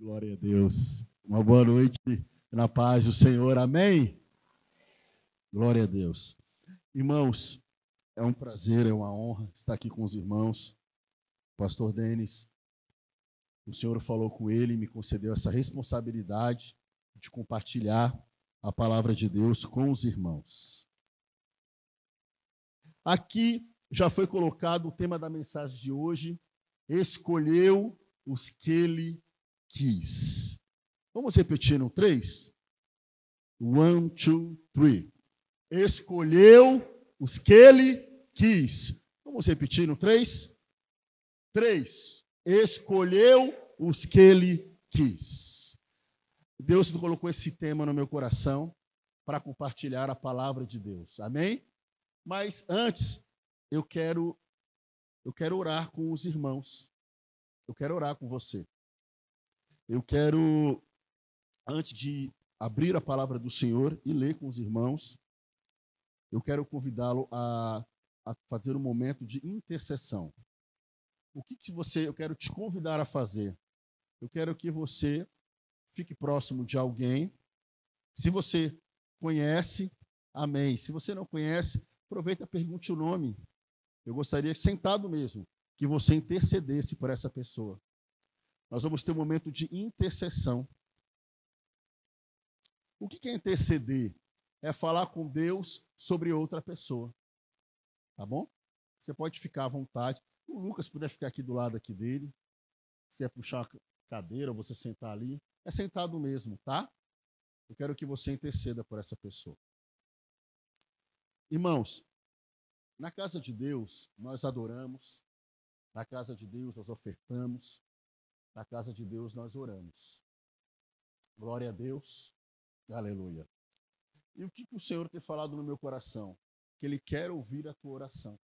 Glória a Deus. Uma boa noite na paz do Senhor. Amém? Glória a Deus. Irmãos, é um prazer, é uma honra estar aqui com os irmãos. Pastor Denis, o Senhor falou com ele e me concedeu essa responsabilidade de compartilhar a palavra de Deus com os irmãos. Aqui já foi colocado o tema da mensagem de hoje: escolheu os que ele quis. Vamos repetir no três? One, two, three. Escolheu os que ele quis. Vamos repetir no três? Três. Escolheu os que ele quis. Deus colocou esse tema no meu coração para compartilhar a palavra de Deus. Amém? Mas antes, eu quero eu quero orar com os irmãos. Eu quero orar com você. Eu quero, antes de abrir a palavra do Senhor e ler com os irmãos, eu quero convidá-lo a, a, fazer um momento de intercessão. O que, que você, eu quero te convidar a fazer? Eu quero que você fique próximo de alguém. Se você conhece, amém. Se você não conhece, aproveita e pergunte o nome. Eu gostaria, sentado mesmo, que você intercedesse por essa pessoa. Nós vamos ter um momento de intercessão. O que é interceder? É falar com Deus sobre outra pessoa. Tá bom? Você pode ficar à vontade. O Lucas puder ficar aqui do lado aqui dele. Se é puxar a cadeira ou você sentar ali, é sentado mesmo, tá? Eu quero que você interceda por essa pessoa. Irmãos, na casa de Deus nós adoramos, na casa de Deus nós ofertamos, na casa de Deus nós oramos. Glória a Deus. Aleluia. E o que, o Senhor tem falado no meu coração? Que Ele quer ouvir a tua oração.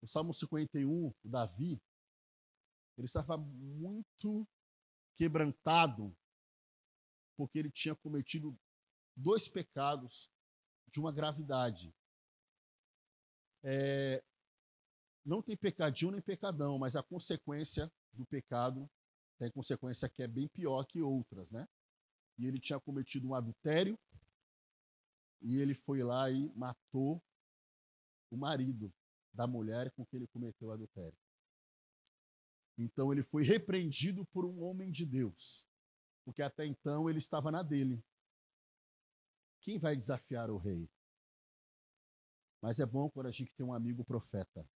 O Salmo 51, o Davi, ele estava muito quebrantado, porque ele tinha cometido dois pecados de uma gravidade. É, não tem pecadinho nem pecadão, mas a consequência do pecado tem consequência que é bem pior que outras, né? E ele tinha cometido um adultério e ele foi lá e matou o marido da mulher com que ele cometeu o adultério. Então ele foi repreendido por um homem de Deus, porque até então ele estava na dele. Quem vai desafiar o rei? Mas é bom quando a gente tem um amigo profeta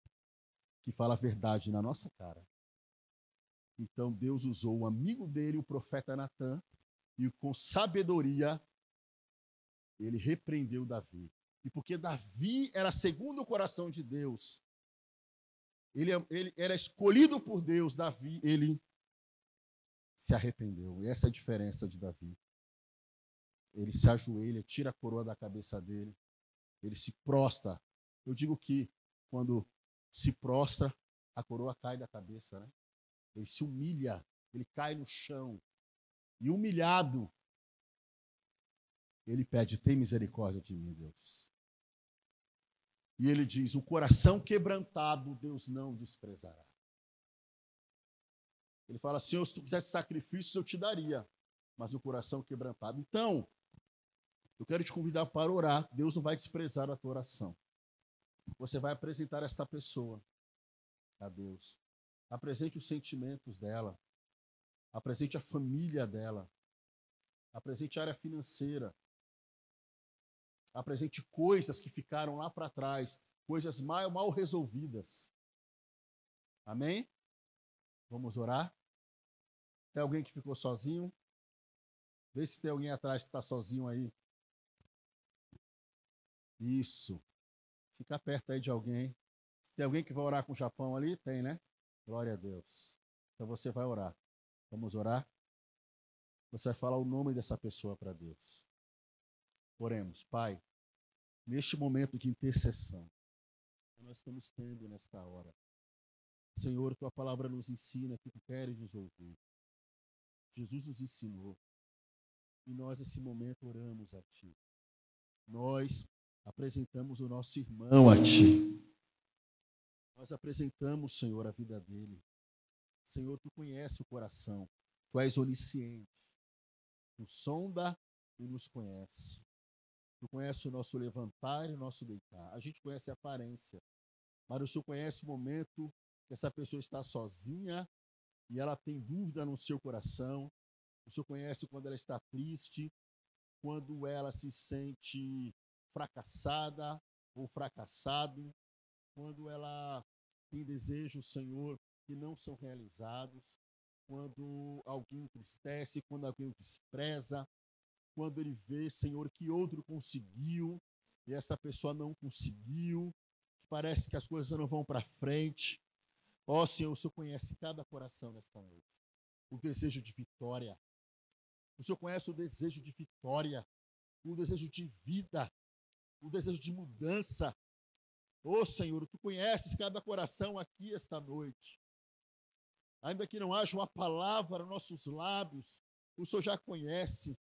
que fala a verdade na nossa cara. Então Deus usou o amigo dele, o profeta Natan, e com sabedoria ele repreendeu Davi. E porque Davi era segundo o coração de Deus, ele, ele era escolhido por Deus, Davi, ele se arrependeu. E essa é a diferença de Davi. Ele se ajoelha, tira a coroa da cabeça dele, ele se prostra. Eu digo que quando se prostra, a coroa cai da cabeça, né? Ele se humilha, ele cai no chão. E humilhado, ele pede: tem misericórdia de mim, Deus. E ele diz: o coração quebrantado, Deus não desprezará. Ele fala: Senhor, se tu quisesse sacrifícios, eu te daria, mas o coração quebrantado. Então, eu quero te convidar para orar. Deus não vai desprezar a tua oração. Você vai apresentar esta pessoa a Deus. Apresente os sentimentos dela. Apresente a família dela. Apresente a área financeira. Apresente coisas que ficaram lá para trás, coisas mal, mal resolvidas. Amém? Vamos orar? Tem alguém que ficou sozinho? Vê se tem alguém atrás que está sozinho aí. Isso. Fica perto aí de alguém. Tem alguém que vai orar com o Japão ali? Tem, né? Glória a Deus. Então você vai orar. Vamos orar? Você vai falar o nome dessa pessoa para Deus. Oremos. Pai, neste momento de intercessão que nós estamos tendo nesta hora, Senhor, tua palavra nos ensina que tu queres nos ouvir. Jesus nos ensinou. E nós, nesse momento, oramos a Ti. Nós apresentamos o nosso irmão a Ti. Nós apresentamos, Senhor, a vida dele. Senhor, tu conhece o coração, tu és onisciente, tu sonda e nos conhece. Tu conhece o nosso levantar e o nosso deitar. A gente conhece a aparência, mas o Senhor conhece o momento que essa pessoa está sozinha e ela tem dúvida no seu coração. O Senhor conhece quando ela está triste, quando ela se sente fracassada ou fracassado, quando ela tem desejos, Senhor, que não são realizados, quando alguém entristece, quando alguém despreza, quando ele vê, Senhor, que outro conseguiu e essa pessoa não conseguiu, que parece que as coisas não vão para frente. Ó oh, Senhor, o Senhor conhece cada coração nesta noite. O desejo de vitória. O Senhor conhece o desejo de vitória, o desejo de vida, o desejo de mudança. Ô oh, Senhor, tu conheces cada coração aqui esta noite. Ainda que não haja uma palavra nos nossos lábios, o Senhor já conhece.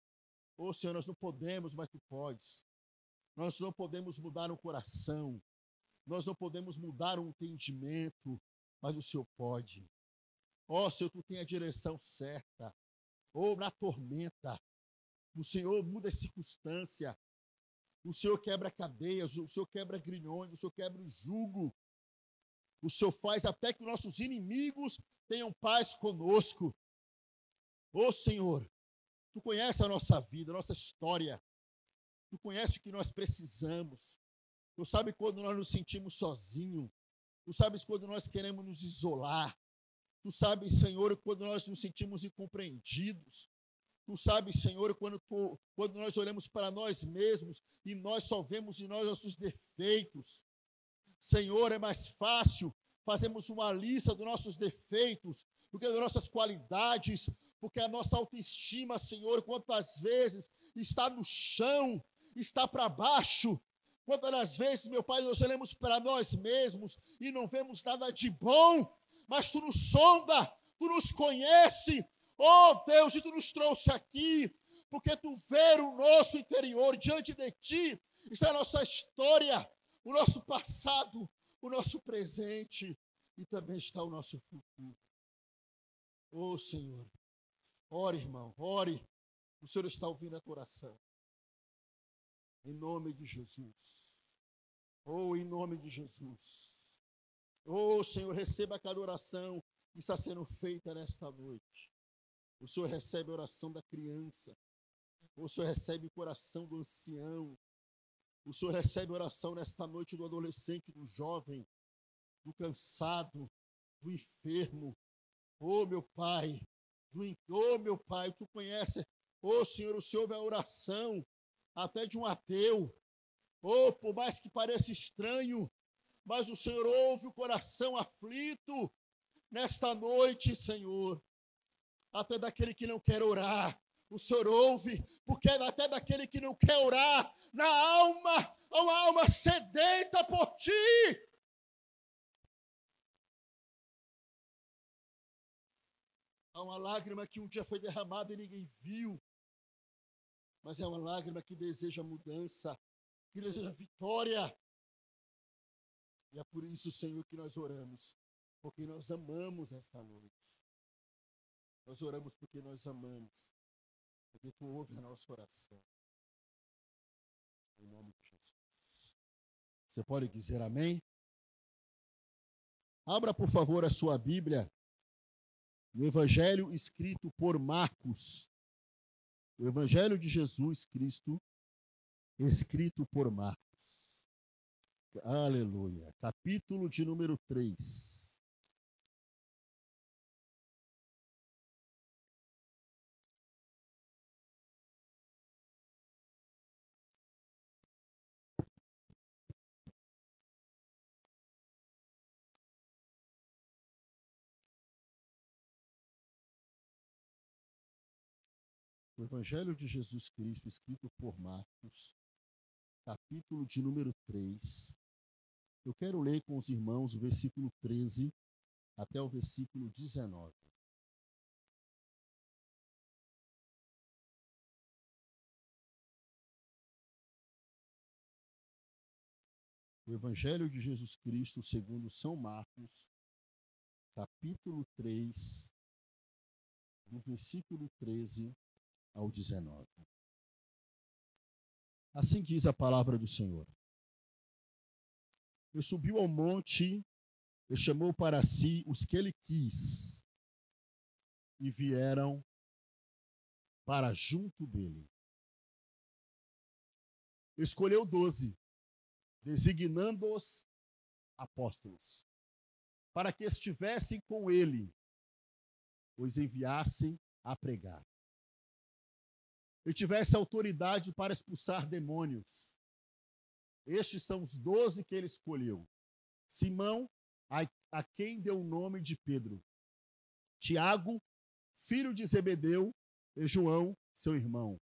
Ô oh, Senhor, nós não podemos, mas tu podes. Nós não podemos mudar um coração. Nós não podemos mudar um entendimento, mas o Senhor pode. Ó oh, Senhor, tu tem a direção certa. Ou oh, na tormenta, o Senhor muda a circunstância. O Senhor quebra cadeias, o Senhor quebra grilhões, o Senhor quebra o jugo. O Senhor faz até que nossos inimigos tenham paz conosco. Ô Senhor, Tu conheces a nossa vida, a nossa história. Tu conheces o que nós precisamos. Tu sabes quando nós nos sentimos sozinhos. Tu sabes quando nós queremos nos isolar. Tu sabes, Senhor, quando nós nos sentimos incompreendidos. Tu sabes, Senhor, quando, tu, quando nós olhamos para nós mesmos e nós só vemos em nós nossos defeitos. Senhor, é mais fácil fazermos uma lista dos nossos defeitos do que das nossas qualidades, porque a nossa autoestima, Senhor, quantas vezes está no chão, está para baixo. Quantas vezes, meu Pai, nós olhamos para nós mesmos e não vemos nada de bom, mas Tu nos sonda, Tu nos conhece, Oh Deus, e tu nos trouxe aqui, porque tu vê o nosso interior diante de ti, está a nossa história, o nosso passado, o nosso presente e também está o nosso futuro. Oh Senhor, ore, irmão, ore. O Senhor está ouvindo a tua oração. Em nome de Jesus. Oh, em nome de Jesus. Oh, Senhor, receba cada oração que está sendo feita nesta noite. O Senhor recebe a oração da criança. O Senhor recebe o coração do ancião. O Senhor recebe a oração nesta noite do adolescente, do jovem, do cansado, do enfermo. Oh, meu Pai, do oh, meu Pai, tu conhece. Oh, Senhor, o Senhor ouve a oração até de um ateu. Oh, por mais que pareça estranho, mas o Senhor ouve o coração aflito nesta noite, Senhor até daquele que não quer orar. O Senhor ouve, porque até daquele que não quer orar, na alma, há uma alma sedenta por ti. Há uma lágrima que um dia foi derramada e ninguém viu, mas é uma lágrima que deseja mudança, que deseja vitória. E é por isso, Senhor, que nós oramos, porque nós amamos esta noite. Nós oramos porque nós amamos, porque tu ouve a nossa oração. Em nome de Jesus. Você pode dizer amém? Abra, por favor, a sua Bíblia no Evangelho escrito por Marcos. O Evangelho de Jesus Cristo, escrito por Marcos. Aleluia. Capítulo de número 3. Evangelho de Jesus Cristo, escrito por Marcos, capítulo de número 3. Eu quero ler com os irmãos o versículo 13 até o versículo 19. O Evangelho de Jesus Cristo, segundo São Marcos, capítulo 3, do versículo 13 ao 19. Assim diz a palavra do Senhor. Ele subiu ao monte e chamou para si os que ele quis, e vieram para junto dele. Escolheu doze, designando-os apóstolos, para que estivessem com ele, os enviassem a pregar. E tivesse autoridade para expulsar demônios. Estes são os doze que ele escolheu. Simão, a, a quem deu o nome de Pedro. Tiago, filho de Zebedeu, e João, seu irmão,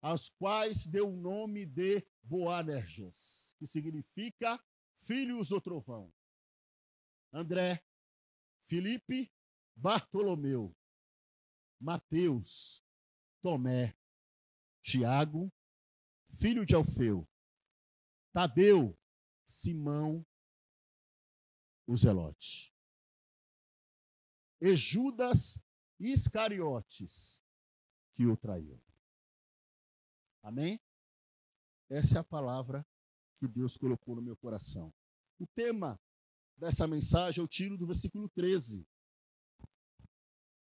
aos quais deu o nome de Boanerges, que significa filhos do trovão. André, Felipe, Bartolomeu, Mateus, Tomé, Tiago, filho de Alfeu, Tadeu, Simão, o Zelote. E Judas Iscariotes, que o traiu. Amém? Essa é a palavra que Deus colocou no meu coração. O tema dessa mensagem eu tiro do versículo 13.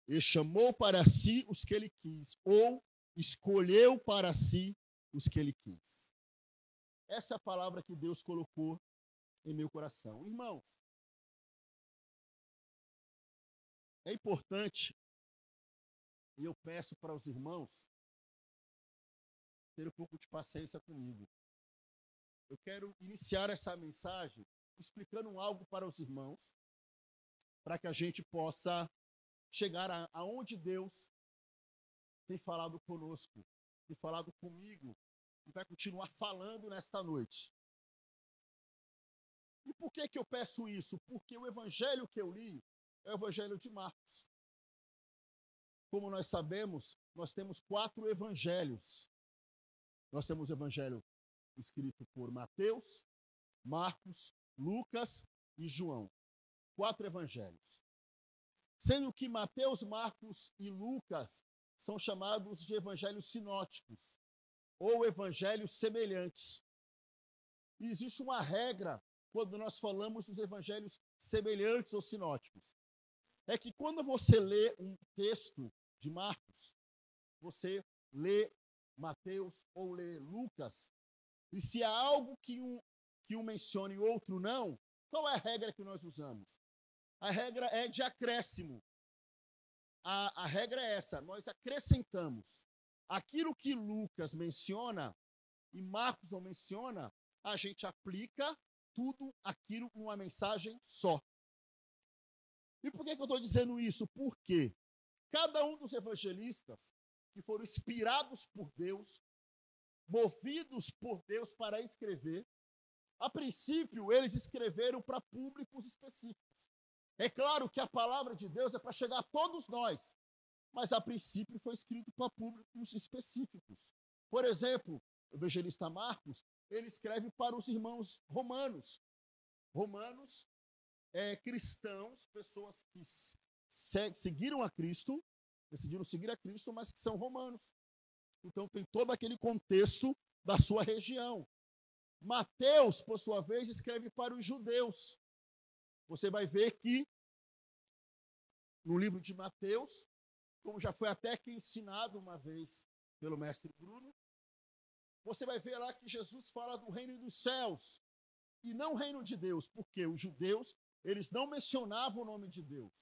E chamou para si os que ele quis, ou escolheu para si os que ele quis. Essa é a palavra que Deus colocou em meu coração. Irmãos, é importante e eu peço para os irmãos ter um pouco de paciência comigo. Eu quero iniciar essa mensagem explicando algo para os irmãos, para que a gente possa chegar aonde Deus tem falado conosco, tem falado comigo e vai continuar falando nesta noite. E por que, que eu peço isso? Porque o evangelho que eu li é o evangelho de Marcos. Como nós sabemos, nós temos quatro evangelhos. Nós temos o evangelho escrito por Mateus, Marcos, Lucas e João. Quatro evangelhos. Sendo que Mateus, Marcos e Lucas são chamados de evangelhos sinóticos ou evangelhos semelhantes. E existe uma regra quando nós falamos dos evangelhos semelhantes ou sinóticos. É que quando você lê um texto de Marcos, você lê Mateus ou lê Lucas, e se há algo que um, que um menciona e outro não, qual é a regra que nós usamos? A regra é de acréscimo. A, a regra é essa: nós acrescentamos aquilo que Lucas menciona e Marcos não menciona, a gente aplica tudo aquilo numa mensagem só. E por que, que eu estou dizendo isso? Porque Cada um dos evangelistas que foram inspirados por Deus, movidos por Deus para escrever, a princípio eles escreveram para públicos específicos. É claro que a palavra de Deus é para chegar a todos nós, mas a princípio foi escrito para públicos específicos. Por exemplo, o evangelista Marcos, ele escreve para os irmãos romanos. Romanos é, cristãos, pessoas que seguiram a Cristo, decidiram seguir a Cristo, mas que são romanos. Então tem todo aquele contexto da sua região. Mateus, por sua vez, escreve para os judeus. Você vai ver que no livro de Mateus, como já foi até que ensinado uma vez pelo mestre Bruno, você vai ver lá que Jesus fala do reino dos céus e não reino de Deus, porque os judeus, eles não mencionavam o nome de Deus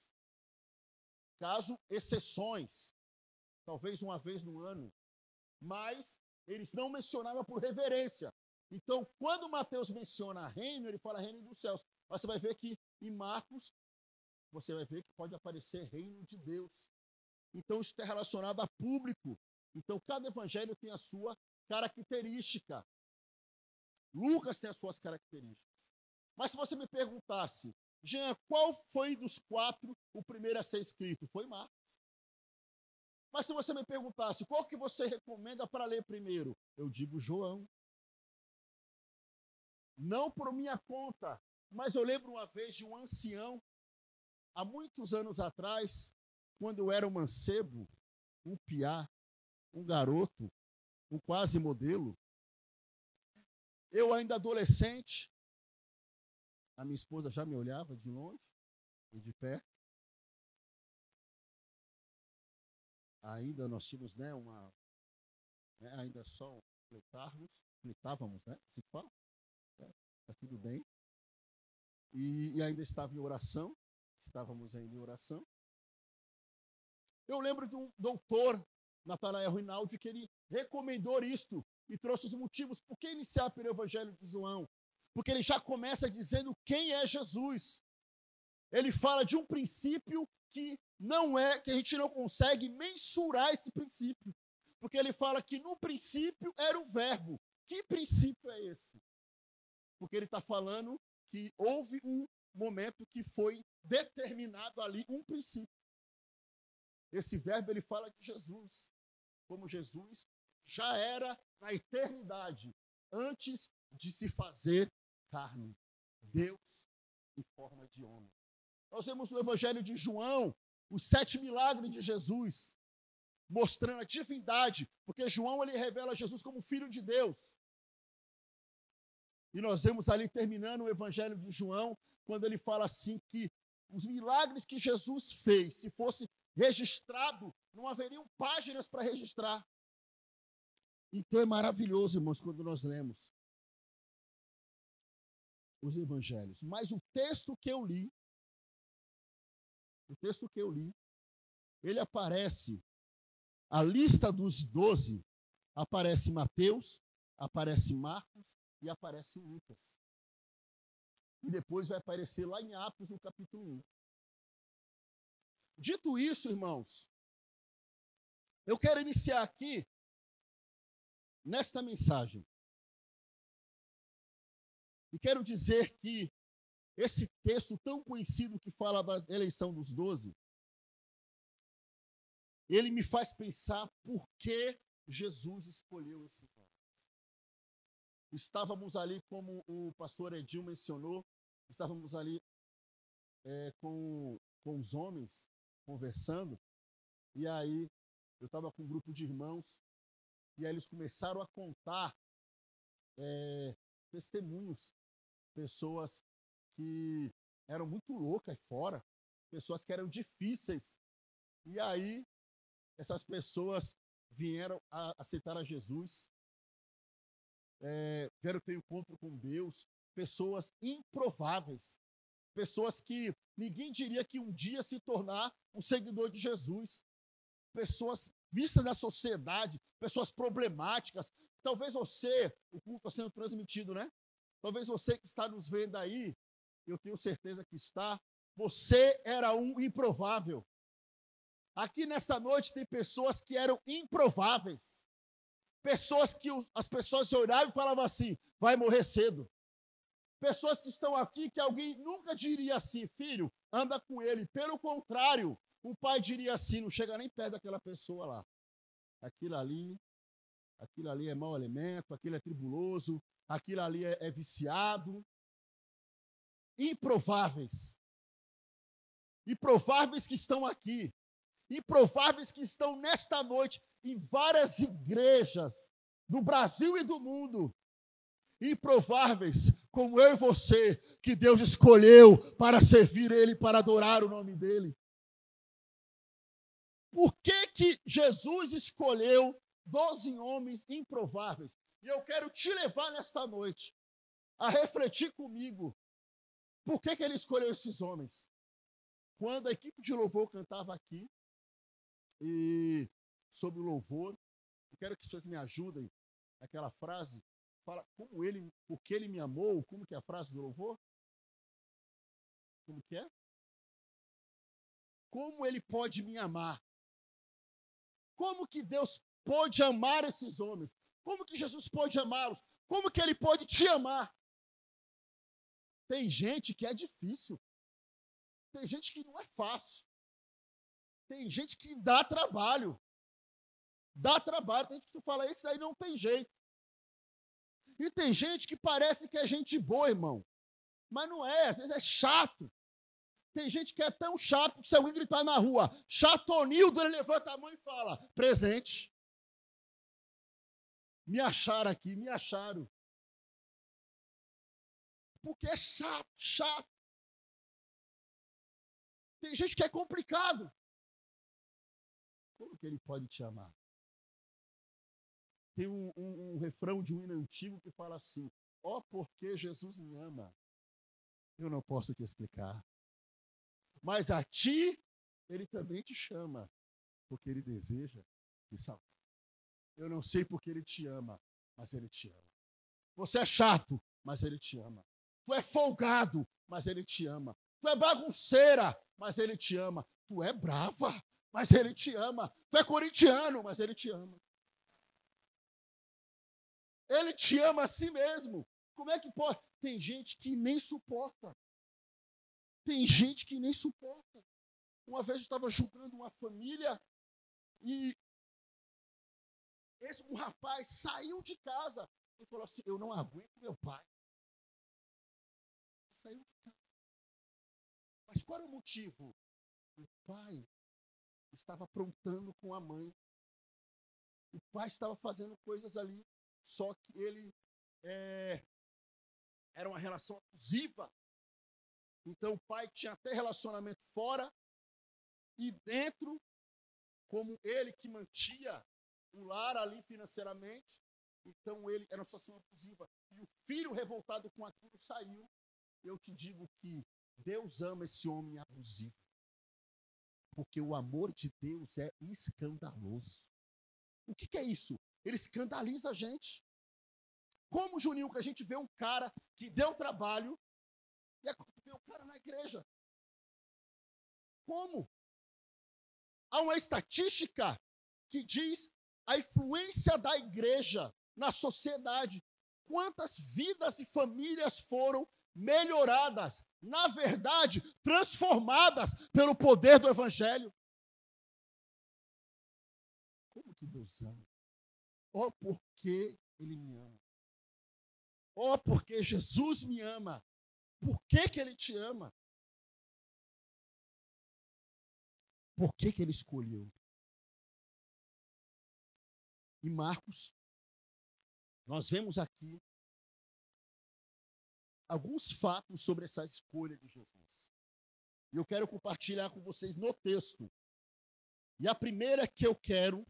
caso exceções, talvez uma vez no ano, mas eles não mencionavam por reverência. Então, quando Mateus menciona reino, ele fala reino dos céus. Mas você vai ver que em Marcos, você vai ver que pode aparecer reino de Deus. Então, isso está relacionado a público. Então, cada evangelho tem a sua característica. Lucas tem as suas características. Mas se você me perguntasse, Jean, qual foi dos quatro o primeiro a ser escrito? Foi Marcos. Mas se você me perguntasse qual que você recomenda para ler primeiro, eu digo João. Não por minha conta, mas eu lembro uma vez de um ancião há muitos anos atrás, quando eu era um mancebo, um piá, um garoto, um quase modelo, eu ainda adolescente, a minha esposa já me olhava de longe e de perto. Ainda nós tínhamos, né, uma, né, ainda só fletarmos, fletávamos, né, se fala, é, tá tudo bem. E, e ainda estava em oração, estávamos ainda em oração. Eu lembro de um doutor, Natanael Rinaldi, que ele recomendou isto e trouxe os motivos por que iniciar pelo Evangelho de João. Porque ele já começa dizendo quem é Jesus. Ele fala de um princípio que não é, que a gente não consegue mensurar esse princípio. Porque ele fala que no princípio era o verbo. Que princípio é esse? Porque ele está falando que houve um momento que foi determinado ali um princípio. Esse verbo ele fala de Jesus, como Jesus já era na eternidade, antes de se fazer carne. Deus em forma de homem. Nós vemos no Evangelho de João os sete milagres de Jesus, mostrando a divindade, porque João ele revela Jesus como filho de Deus. E nós vemos ali terminando o Evangelho de João, quando ele fala assim que os milagres que Jesus fez, se fosse registrado, não haveriam páginas para registrar. Então é maravilhoso, irmãos, quando nós lemos os evangelhos. Mas o texto que eu li, o texto que eu li, ele aparece, a lista dos doze, aparece Mateus, aparece Marcos e aparece Lucas. E depois vai aparecer lá em Atos, no capítulo 1. Dito isso, irmãos, eu quero iniciar aqui nesta mensagem. E quero dizer que esse texto tão conhecido que fala da eleição dos doze, ele me faz pensar por que Jesus escolheu esse voto. Estávamos ali, como o pastor Edil mencionou, estávamos ali é, com, com os homens conversando, e aí eu estava com um grupo de irmãos, e aí eles começaram a contar é, testemunhos, pessoas que eram muito loucas fora, pessoas que eram difíceis. E aí essas pessoas vieram a aceitar a Jesus, é, vieram ter encontro com Deus, pessoas improváveis, pessoas que ninguém diria que um dia se tornar um seguidor de Jesus, pessoas vistas na sociedade, pessoas problemáticas. Talvez você, o culto está sendo transmitido, né? Talvez você que está nos vendo aí, eu tenho certeza que está, você era um improvável. Aqui nessa noite tem pessoas que eram improváveis. Pessoas que as pessoas olhavam e falavam assim: vai morrer cedo. Pessoas que estão aqui que alguém nunca diria assim, filho, anda com ele. Pelo contrário, o pai diria assim, não chega nem perto daquela pessoa lá. Aquilo ali, aquilo ali é mau elemento, aquilo é tribuloso, aquilo ali é, é viciado. Improváveis. Improváveis que estão aqui. Improváveis que estão nesta noite em várias igrejas do Brasil e do mundo improváveis, como eu e você, que Deus escolheu para servir Ele, para adorar o nome dEle. Por que, que Jesus escolheu doze homens improváveis? E eu quero te levar nesta noite a refletir comigo por que, que ele escolheu esses homens. Quando a equipe de louvor cantava aqui, e sobre o louvor, eu quero que vocês me ajudem naquela frase fala como ele, porque ele me amou, como que é a frase do louvor? Como que é? Como ele pode me amar? Como que Deus pode amar esses homens? Como que Jesus pode amá-los? Como que ele pode te amar? Tem gente que é difícil. Tem gente que não é fácil. Tem gente que dá trabalho. Dá trabalho. Tem gente que fala, isso aí não tem jeito. E tem gente que parece que é gente boa, irmão. Mas não é, às vezes é chato. Tem gente que é tão chato que se alguém gritar na rua, chatonildo, ele levanta a mão e fala, presente. Me acharam aqui, me acharam. Porque é chato, chato. Tem gente que é complicado. Como que ele pode te amar? Tem um, um, um refrão de um hino antigo que fala assim: Ó, oh, porque Jesus me ama. Eu não posso te explicar. Mas a ti, ele também te chama, porque ele deseja te salvar. Eu não sei porque ele te ama, mas ele te ama. Você é chato, mas ele te ama. Tu é folgado, mas ele te ama. Tu é bagunceira, mas ele te ama. Tu é brava, mas ele te ama. Tu é corintiano, mas ele te ama. Ele te ama a si mesmo. Como é que pode? Tem gente que nem suporta. Tem gente que nem suporta. Uma vez eu estava julgando uma família e esse um rapaz saiu de casa e falou assim: Eu não aguento meu pai. Saiu de casa. Mas qual era o motivo? O pai estava aprontando com a mãe. O pai estava fazendo coisas ali só que ele é, era uma relação abusiva. Então o pai tinha até relacionamento fora e dentro, como ele que mantinha o lar ali financeiramente, então ele era uma situação abusiva. E o filho revoltado com aquilo saiu. Eu te digo que Deus ama esse homem abusivo. Porque o amor de Deus é escandaloso. O que, que é isso? Ele escandaliza a gente. Como, Juninho, que a gente vê um cara que deu trabalho e vê o cara na igreja? Como? Há uma estatística que diz a influência da igreja na sociedade. Quantas vidas e famílias foram melhoradas, na verdade, transformadas pelo poder do Evangelho? Como que Deus ama? Oh, porque Ele me ama. Oh, porque Jesus me ama. Por que, que Ele te ama? Por que, que Ele escolheu? Em Marcos, nós vemos aqui alguns fatos sobre essa escolha de Jesus. E eu quero compartilhar com vocês no texto. E a primeira que eu quero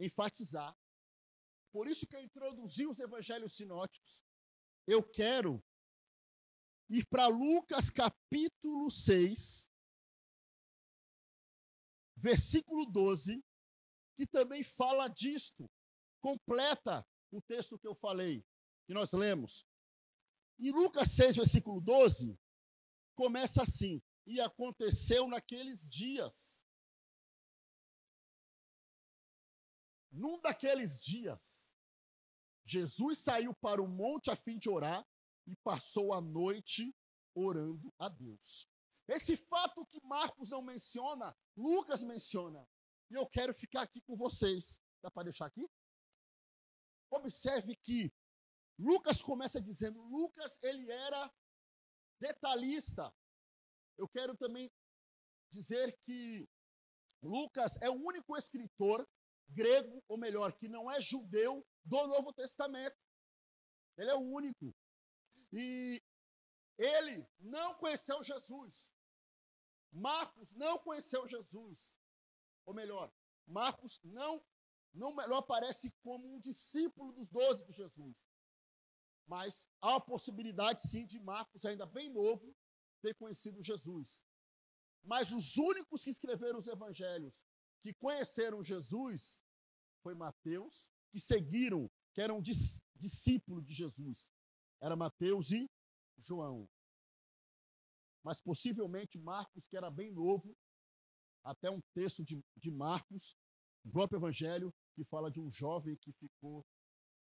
enfatizar por isso que eu introduzi os evangelhos sinóticos. Eu quero ir para Lucas capítulo 6, versículo 12, que também fala disto, completa o texto que eu falei, que nós lemos. E Lucas 6, versículo 12, começa assim: E aconteceu naqueles dias Num daqueles dias, Jesus saiu para o monte a fim de orar e passou a noite orando a Deus. Esse fato que Marcos não menciona, Lucas menciona. E eu quero ficar aqui com vocês. Dá para deixar aqui? Observe que Lucas começa dizendo, Lucas ele era detalhista. Eu quero também dizer que Lucas é o único escritor grego, ou melhor, que não é judeu do Novo Testamento. Ele é o único. E ele não conheceu Jesus. Marcos não conheceu Jesus. Ou melhor, Marcos não, não, não aparece como um discípulo dos doze de Jesus. Mas há a possibilidade, sim, de Marcos, ainda bem novo, ter conhecido Jesus. Mas os únicos que escreveram os evangelhos que conheceram Jesus foi Mateus, que seguiram, que eram dis, discípulos de Jesus. Era Mateus e João. Mas possivelmente Marcos, que era bem novo, até um texto de, de Marcos, o próprio Evangelho, que fala de um jovem que ficou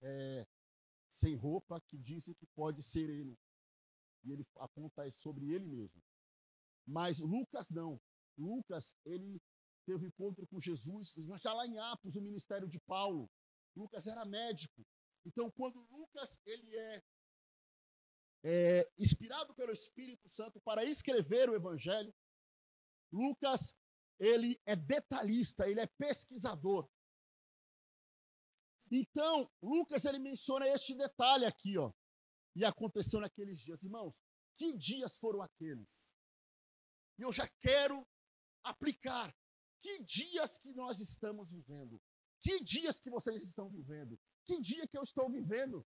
é, sem roupa, que dizem que pode ser ele. E ele aponta sobre ele mesmo. Mas Lucas não. Lucas, ele teve um encontro com Jesus, já lá em Atos, o ministério de Paulo. Lucas era médico. Então, quando Lucas ele é, é, inspirado pelo Espírito Santo para escrever o Evangelho, Lucas ele é detalhista, ele é pesquisador. Então, Lucas ele menciona este detalhe aqui, ó. E aconteceu naqueles dias, irmãos. Que dias foram aqueles? E eu já quero aplicar. Que dias que nós estamos vivendo? Que dias que vocês estão vivendo? Que dia que eu estou vivendo?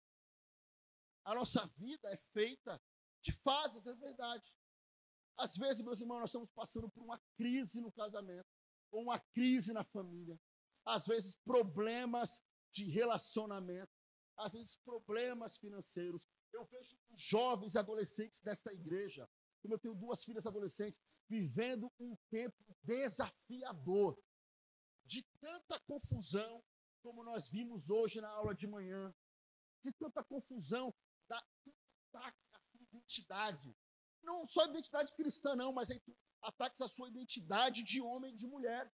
A nossa vida é feita de fases, é verdade. Às vezes, meus irmãos, nós estamos passando por uma crise no casamento, ou uma crise na família. Às vezes, problemas de relacionamento, às vezes, problemas financeiros. Eu vejo jovens adolescentes desta igreja, como eu tenho duas filhas adolescentes, vivendo um tempo desafiador, de tanta confusão, como nós vimos hoje na aula de manhã, de tanta confusão, da ataque à sua identidade, não só identidade cristã, não, mas ataques à sua identidade de homem e de mulher.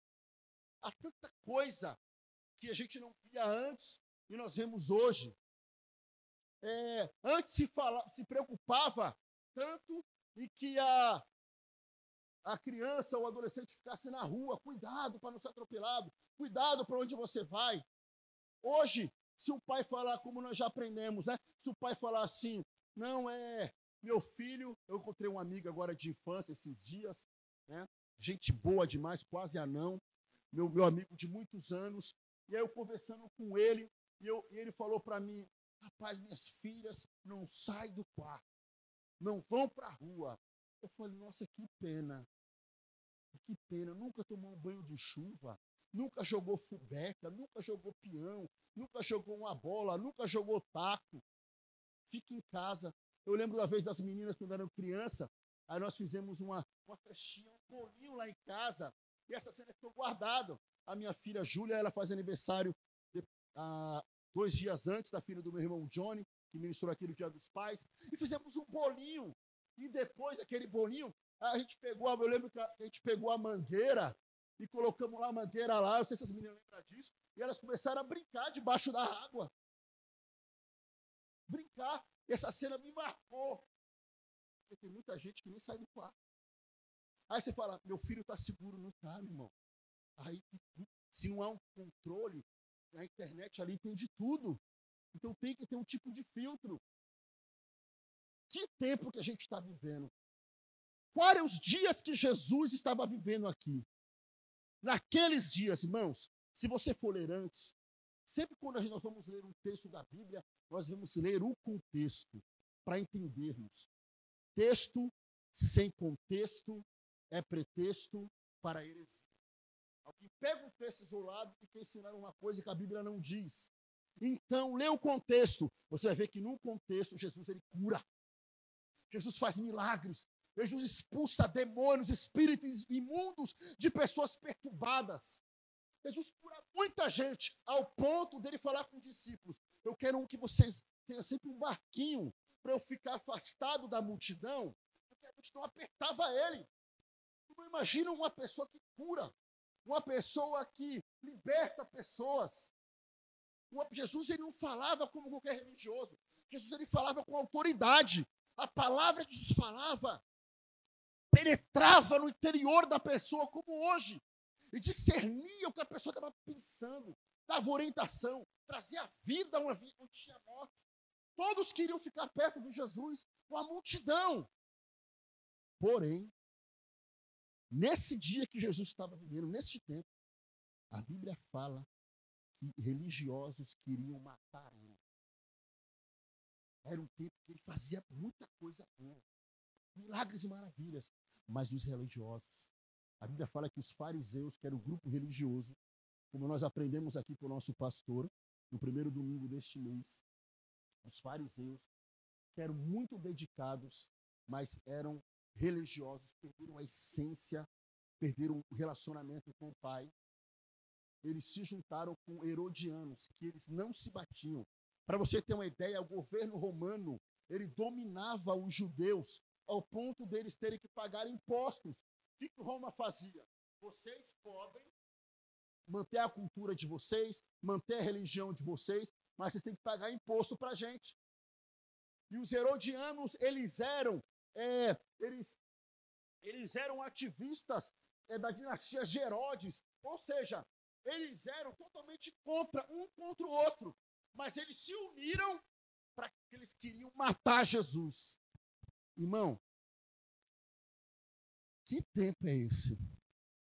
Há tanta coisa que a gente não via antes e nós vemos hoje. É, antes se, fala, se preocupava tanto e que a, a criança ou adolescente ficasse na rua, cuidado para não ser atropelado, cuidado para onde você vai. Hoje, se o pai falar, como nós já aprendemos, né? Se o pai falar assim, não é meu filho, eu encontrei uma amiga agora de infância esses dias, né? Gente boa demais, quase anão, meu, meu amigo de muitos anos. E aí eu conversando com ele, e, eu, e ele falou para mim: rapaz, minhas filhas não saem do quarto, não vão para a rua. Eu falei: nossa, que pena, que pena, nunca tomou um banho de chuva, nunca jogou fubeca, nunca jogou peão, nunca jogou uma bola, nunca jogou taco. Fica em casa. Eu lembro da vez das meninas quando eram criança, aí nós fizemos uma, uma festinha, um bolinho lá em casa, e essa cena ficou guardada. A minha filha Júlia, ela faz aniversário de, ah, dois dias antes da filha do meu irmão Johnny, que ministrou aqui no Dia dos Pais, e fizemos um bolinho. E depois daquele bolinho, a gente pegou, eu lembro que a gente pegou a mangueira e colocamos lá a mangueira lá, eu sei se as meninas lembram disso, e elas começaram a brincar debaixo da água. Brincar. Essa cena me marcou. Porque tem muita gente que nem sai do quarto. Aí você fala, meu filho está seguro, não está, meu irmão. Aí, se não há um controle, na internet ali tem de tudo. Então tem que ter um tipo de filtro. Que tempo que a gente está vivendo? Quais eram os dias que Jesus estava vivendo aqui? Naqueles dias, irmãos, se você for ler antes, sempre quando nós vamos ler um texto da Bíblia, nós vamos ler o contexto para entendermos. Texto sem contexto é pretexto para heresia. Alguém pega um texto isolado e quer ensinar uma coisa que a Bíblia não diz. Então, lê o contexto. Você vai ver que no contexto Jesus ele cura. Jesus faz milagres. Jesus expulsa demônios, espíritos imundos de pessoas perturbadas. Jesus cura muita gente, ao ponto dele falar com os discípulos: Eu quero que vocês tenham sempre um barquinho para eu ficar afastado da multidão, porque a multidão apertava ele. Não imagina uma pessoa que cura, uma pessoa que liberta pessoas. Jesus ele não falava como qualquer religioso. Jesus ele falava com autoridade. A palavra que Jesus falava penetrava no interior da pessoa, como hoje e discernia o que a pessoa estava pensando, dava orientação, trazia vida onde tinha morte. Todos queriam ficar perto de Jesus, uma multidão. Porém, nesse dia que Jesus estava vivendo, nesse tempo, a Bíblia fala que religiosos queriam matar ele. Era um tempo que ele fazia muita coisa boa, milagres e maravilhas, mas os religiosos a Bíblia fala que os fariseus, que era o grupo religioso, como nós aprendemos aqui com o nosso pastor, no primeiro domingo deste mês, os fariseus, que eram muito dedicados, mas eram religiosos, perderam a essência, perderam o relacionamento com o Pai. Eles se juntaram com herodianos, que eles não se batiam. Para você ter uma ideia, o governo romano, ele dominava os judeus ao ponto deles terem que pagar impostos que, que Roma fazia? Vocês podem manter a cultura de vocês, manter a religião de vocês, mas vocês têm que pagar imposto para a gente. E os herodianos, eles eram, é, eles, eles eram ativistas é, da dinastia de Herodes. Ou seja, eles eram totalmente contra, um contra o outro. Mas eles se uniram para que eles queriam matar Jesus. Irmão, que tempo é esse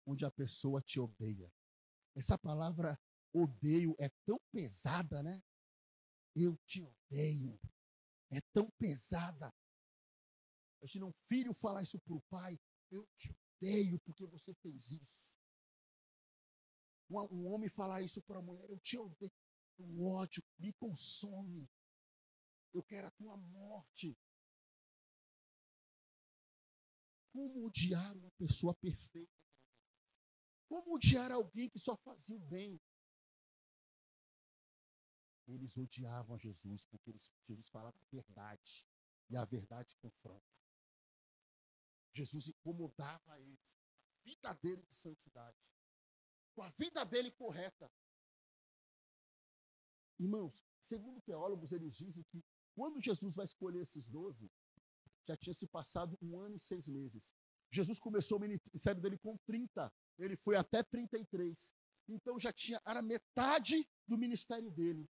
onde a pessoa te odeia? Essa palavra odeio é tão pesada, né? Eu te odeio. É tão pesada. Imagina um filho falar isso para o pai. Eu te odeio porque você fez isso. Um, homem falar isso para a mulher. Eu te odeio. O ódio me consome. Eu quero a tua morte. Como odiar uma pessoa perfeita? Como odiar alguém que só fazia o bem? Eles odiavam Jesus porque eles, Jesus falava a verdade. E a verdade confronta. Jesus incomodava eles. A vida dele de santidade. Com a vida dele correta. Irmãos, segundo teólogos, eles dizem que quando Jesus vai escolher esses doze, já tinha se passado um ano e seis meses. Jesus começou o ministério dele com 30, ele foi até 33. Então já tinha, era metade do ministério dele.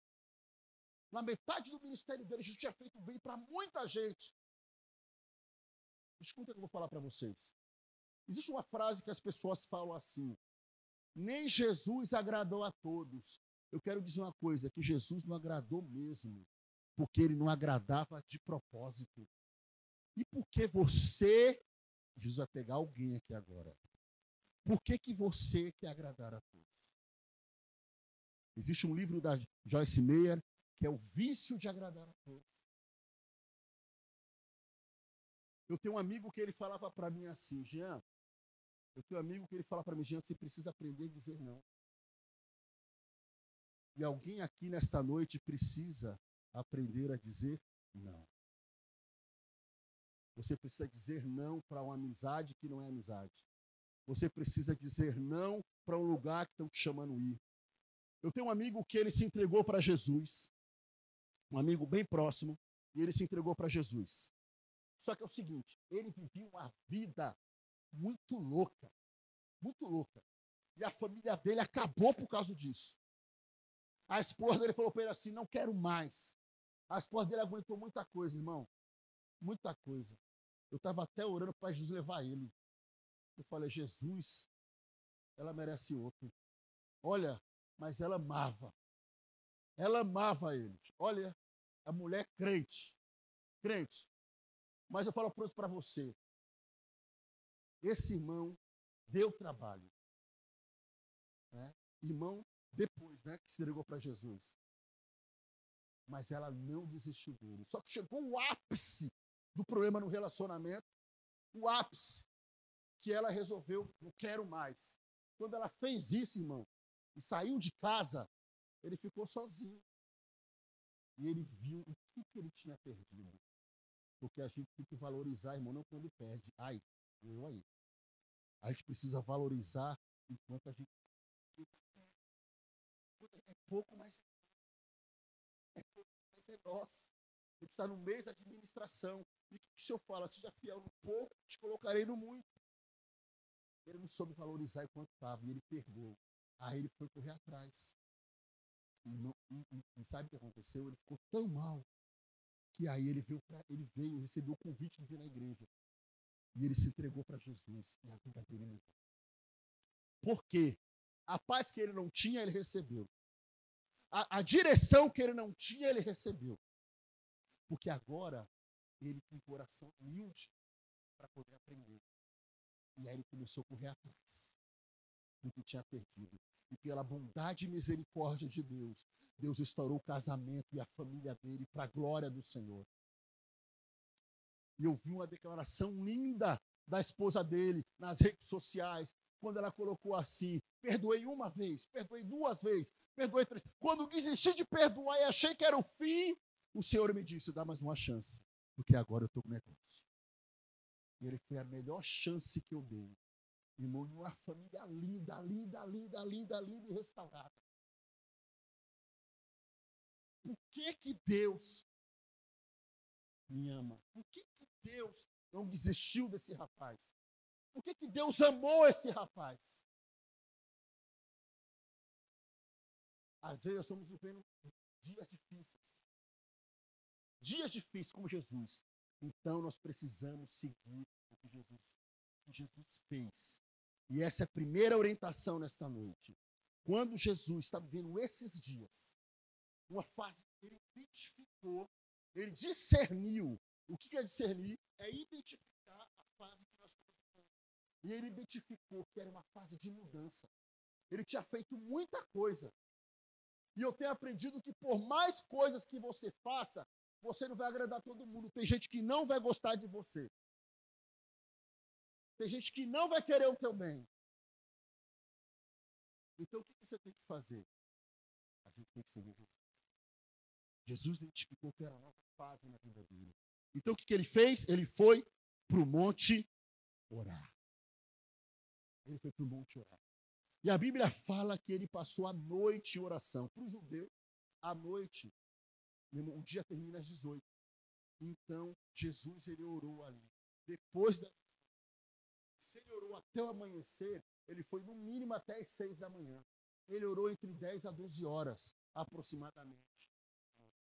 Na metade do ministério dele, Jesus tinha feito bem para muita gente. Escuta o que eu vou falar para vocês. Existe uma frase que as pessoas falam assim: nem Jesus agradou a todos. Eu quero dizer uma coisa: que Jesus não agradou mesmo, porque ele não agradava de propósito. E por que você, Jesus vai pegar alguém aqui agora, por que, que você quer agradar a todos? Existe um livro da Joyce Meyer que é o vício de agradar a todos. Eu tenho um amigo que ele falava para mim assim, Jean, eu tenho um amigo que ele fala para mim, Jean, você precisa aprender a dizer não. E alguém aqui nesta noite precisa aprender a dizer não. Você precisa dizer não para uma amizade que não é amizade. Você precisa dizer não para um lugar que estão te chamando ir. Eu tenho um amigo que ele se entregou para Jesus, um amigo bem próximo, e ele se entregou para Jesus. Só que é o seguinte, ele vivia uma vida muito louca, muito louca. E a família dele acabou por causa disso. A esposa dele falou para ele assim: não quero mais. A esposa dele aguentou muita coisa, irmão. Muita coisa. Eu estava até orando para Jesus levar ele. Eu falei, Jesus, ela merece outro. Olha, mas ela amava. Ela amava ele. Olha, a mulher crente. Crente. Mas eu falo para você. Esse irmão deu trabalho. Né? Irmão, depois, né, que se entregou para Jesus. Mas ela não desistiu dele. Só que chegou o ápice do problema no relacionamento, o ápice, que ela resolveu, não quero mais. Quando ela fez isso, irmão, e saiu de casa, ele ficou sozinho. E ele viu o que, que ele tinha perdido. Porque a gente tem que valorizar, irmão, não quando perde. Ai, aí. A gente precisa valorizar enquanto a gente. É pouco, mas é pouco, mas é nosso. A gente está no mês da administração. E o que, que o senhor fala? Seja fiel no pouco, te colocarei no muito. Ele não soube valorizar enquanto estava e ele perdeu. Aí ele foi correr atrás. E, não, e, e, sabe o que aconteceu? Ele ficou tão mal que aí ele veio, pra, ele veio, recebeu o convite de vir na igreja. E ele se entregou para Jesus. E a vida dele mudou. Por quê? A paz que ele não tinha, ele recebeu. A, a direção que ele não tinha, ele recebeu. Porque agora ele tem coração humilde para poder aprender. E aí ele começou a correr atrás do que tinha perdido. E pela bondade e misericórdia de Deus, Deus restaurou o casamento e a família dele para a glória do Senhor. E eu vi uma declaração linda da esposa dele nas redes sociais, quando ela colocou assim: perdoei uma vez, perdoei duas vezes, perdoei três. Quando desisti de perdoar e achei que era o fim, o Senhor me disse: dá mais uma chance, porque agora eu estou com negócio. E ele foi a melhor chance que eu dei. Irmão, uma família linda, linda, linda, linda, linda e restaurada. Por que que Deus me ama? Por que, Deus não desistiu desse rapaz? Por que, que Deus amou esse rapaz? Às vezes nós estamos vivendo dias difíceis. Dias difíceis como Jesus. Então nós precisamos seguir o que Jesus, o que Jesus fez. E essa é a primeira orientação nesta noite. Quando Jesus está vivendo esses dias, uma fase que ele identificou, ele discerniu. O que é discernir? É identificar a fase que nós estamos. E ele identificou que era uma fase de mudança. Ele tinha feito muita coisa. E eu tenho aprendido que por mais coisas que você faça, você não vai agradar todo mundo. Tem gente que não vai gostar de você. Tem gente que não vai querer o teu bem. Então o que você tem que fazer? A gente tem que seguir Jesus. Jesus identificou que era uma nova fase na vida dele. Então o que ele fez? Ele foi para o monte orar. Ele foi para o monte orar. E a Bíblia fala que ele passou a noite em oração. Para o judeu, a noite, o dia termina às 18. Então, Jesus ele orou ali. Depois da. Se ele orou até o amanhecer, ele foi no mínimo até as 6 da manhã. Ele orou entre 10 a 12 horas, aproximadamente.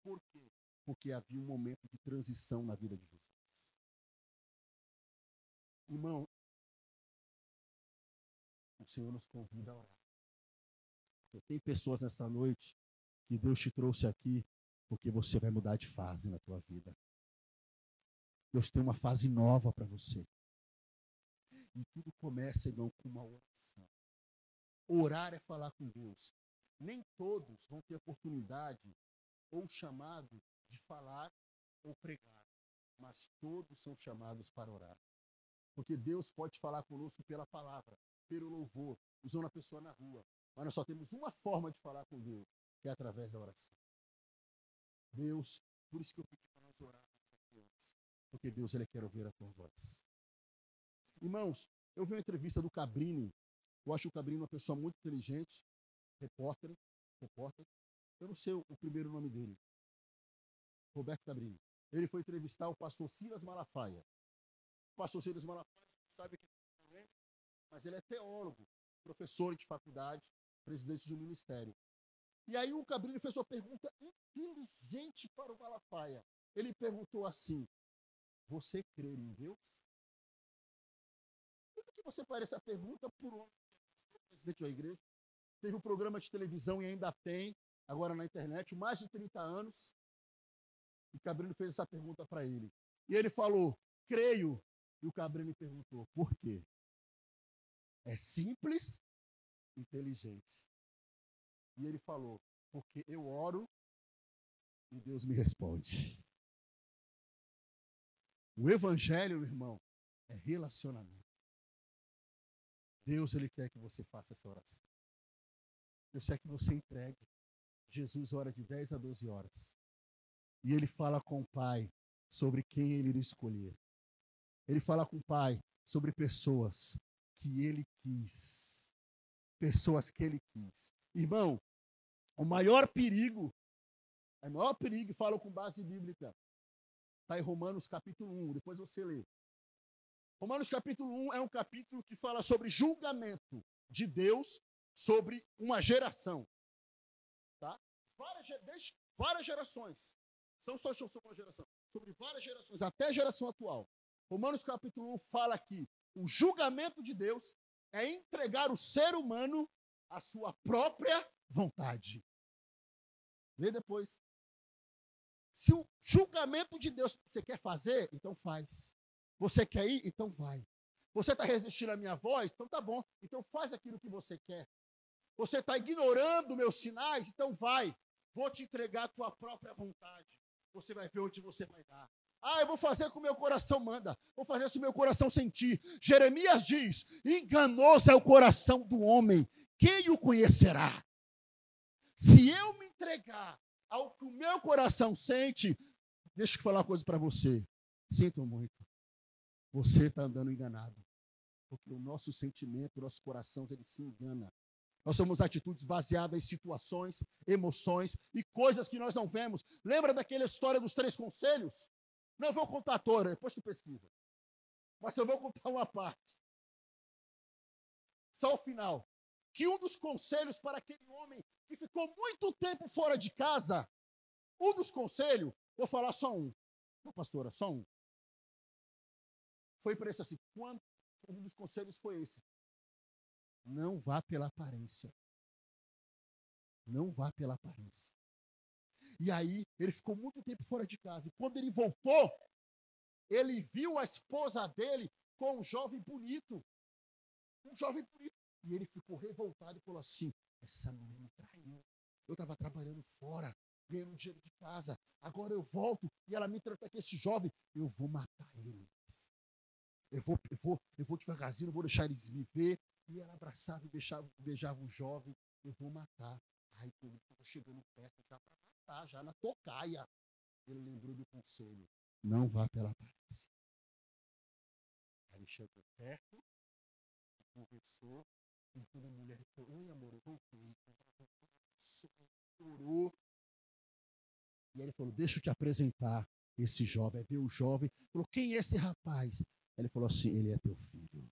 Por quê? Porque havia um momento de transição na vida de Jesus. Irmão, o Senhor nos convida a orar. Tem pessoas nesta noite que Deus te trouxe aqui porque você vai mudar de fase na tua vida. Deus tem uma fase nova para você. E tudo começa, irmão, com uma oração. Orar é falar com Deus. Nem todos vão ter oportunidade ou chamado de falar ou pregar, mas todos são chamados para orar. Porque Deus pode falar conosco pela palavra, pelo louvor, usando a pessoa na rua. Mas nós só temos uma forma de falar com Deus, que é através da oração. Deus, por isso que eu pedi para nós orarmos aqui antes. Porque Deus, Ele quer ouvir a tua voz. Irmãos, eu vi uma entrevista do Cabrini. Eu acho o Cabrini uma pessoa muito inteligente, repórter, repórter. Eu não sei o primeiro nome dele. Roberto Cabrini. Ele foi entrevistar o pastor Silas Malafaia. O pastor Silas Malafaia sabe que mas ele é teólogo, professor de faculdade, presidente de um ministério. E aí o Cabrini fez uma pergunta inteligente para o Malafaia. Ele perguntou assim: Você crê em Deus? Por que você faz essa pergunta por um presidente da igreja? Teve um programa de televisão e ainda tem, agora na internet, mais de 30 anos. E Cabrini fez essa pergunta para ele. E ele falou: Creio. E o Cabrini perguntou: Por quê? É simples, inteligente. E ele falou: Porque eu oro e Deus me responde. O evangelho, irmão, é relacionamento. Deus ele quer que você faça essa oração. Deus quer que você entregue. Jesus ora de 10 a 12 horas. E ele fala com o Pai sobre quem ele iria escolher. Ele fala com o Pai sobre pessoas que ele quis. Pessoas que ele quis. Irmão, o maior perigo, o maior perigo, falo com base bíblica, está em Romanos capítulo 1, depois você lê. Romanos capítulo 1 é um capítulo que fala sobre julgamento de Deus sobre uma geração. Tá? Várias, várias gerações. São só sobre uma geração. Sobre várias gerações, até a geração atual. Romanos capítulo 1 fala aqui o julgamento de Deus é entregar o ser humano à sua própria vontade. Lê depois. Se o julgamento de Deus você quer fazer, então faz. Você quer ir, então vai. Você está resistindo à minha voz, então tá bom. Então faz aquilo que você quer. Você está ignorando meus sinais, então vai. Vou te entregar a tua própria vontade. Você vai ver onde você vai dar. Ah, eu vou fazer com o meu coração manda. Vou fazer se o meu coração sentir. Jeremias diz: enganoso é o coração do homem. Quem o conhecerá? Se eu me entregar ao que o meu coração sente, deixa eu falar uma coisa para você. Sinto muito. Você está andando enganado. Porque o nosso sentimento, o nosso coração, ele se engana. Nós somos atitudes baseadas em situações, emoções e coisas que nós não vemos. Lembra daquela história dos três conselhos? Não vou contar toda, depois tu pesquisa. Mas eu vou contar uma parte. Só o final. Que um dos conselhos para aquele homem que ficou muito tempo fora de casa, um dos conselhos, vou falar só um. Não, pastora, só um. Foi para esse assim. Um dos conselhos foi esse. Não vá pela aparência. Não vá pela aparência. E aí, ele ficou muito tempo fora de casa. E quando ele voltou, ele viu a esposa dele com um jovem bonito. Um jovem bonito. E ele ficou revoltado e falou assim: Essa mulher me traiu. Eu estava trabalhando fora, ganhando dinheiro de casa. Agora eu volto e ela me trata com esse jovem. Eu vou matar ele. Eu vou, eu vou, eu vou devagarzinho, não vou deixar eles me ver. E ela abraçava e beijava, beijava o jovem. Eu vou matar. Aí quando estava chegando perto, já para matar, já na tocaia. Ele lembrou do conselho. Não vá pela aparência. Ele chegou perto, conversou, e quando a mulher falou, oi amor, eu voltei. Chorou. E ele falou, deixa eu te apresentar esse jovem. Aí veio o jovem, falou, quem é esse rapaz? Ele falou assim, ele é teu filho.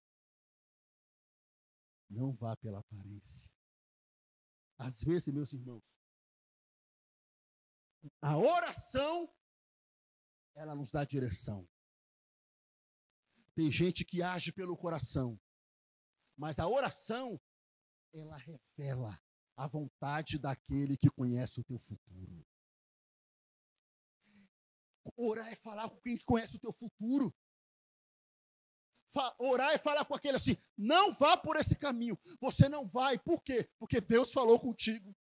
Não vá pela aparência. Às vezes, meus irmãos, a oração, ela nos dá direção. Tem gente que age pelo coração, mas a oração, ela revela a vontade daquele que conhece o teu futuro. Orar é falar com quem conhece o teu futuro. Orar é falar com aquele assim: não vá por esse caminho. Você não vai. Por quê? Porque Deus falou contigo.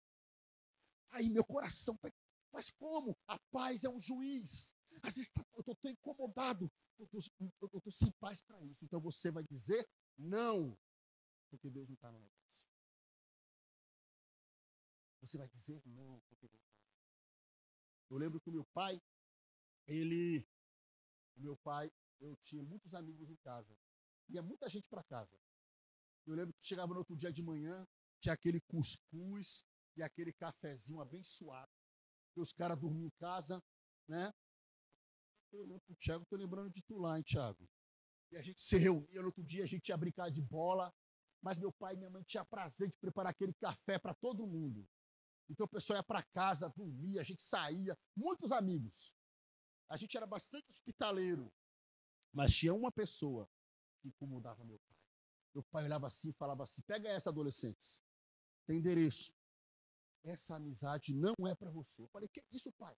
Aí meu coração está. Mas como? A paz é um juiz. Às vezes tá, eu estou incomodado. Eu estou sem paz para isso. Então você vai dizer não. Porque Deus não está no negócio. Você vai dizer não. Porque Deus está. Eu lembro que o meu pai, ele. O meu pai, eu tinha muitos amigos em casa. Ia muita gente para casa. Eu lembro que chegava no outro dia de manhã, tinha aquele cuscuz e aquele cafezinho abençoado. E os caras dormiam em casa, né? Eu lembro o Thiago, tô lembrando de tu lá, hein, Thiago? E a gente se reunia no outro dia, a gente ia brincar de bola. Mas meu pai e minha mãe tinham prazer de preparar aquele café para todo mundo. Então o pessoal ia para casa, dormia, a gente saía, muitos amigos. A gente era bastante hospitaleiro. Mas tinha uma pessoa que incomodava meu pai. Meu pai olhava assim e falava assim: pega essa adolescente, tem endereço. Essa amizade não é para você. Eu falei: que isso, pai?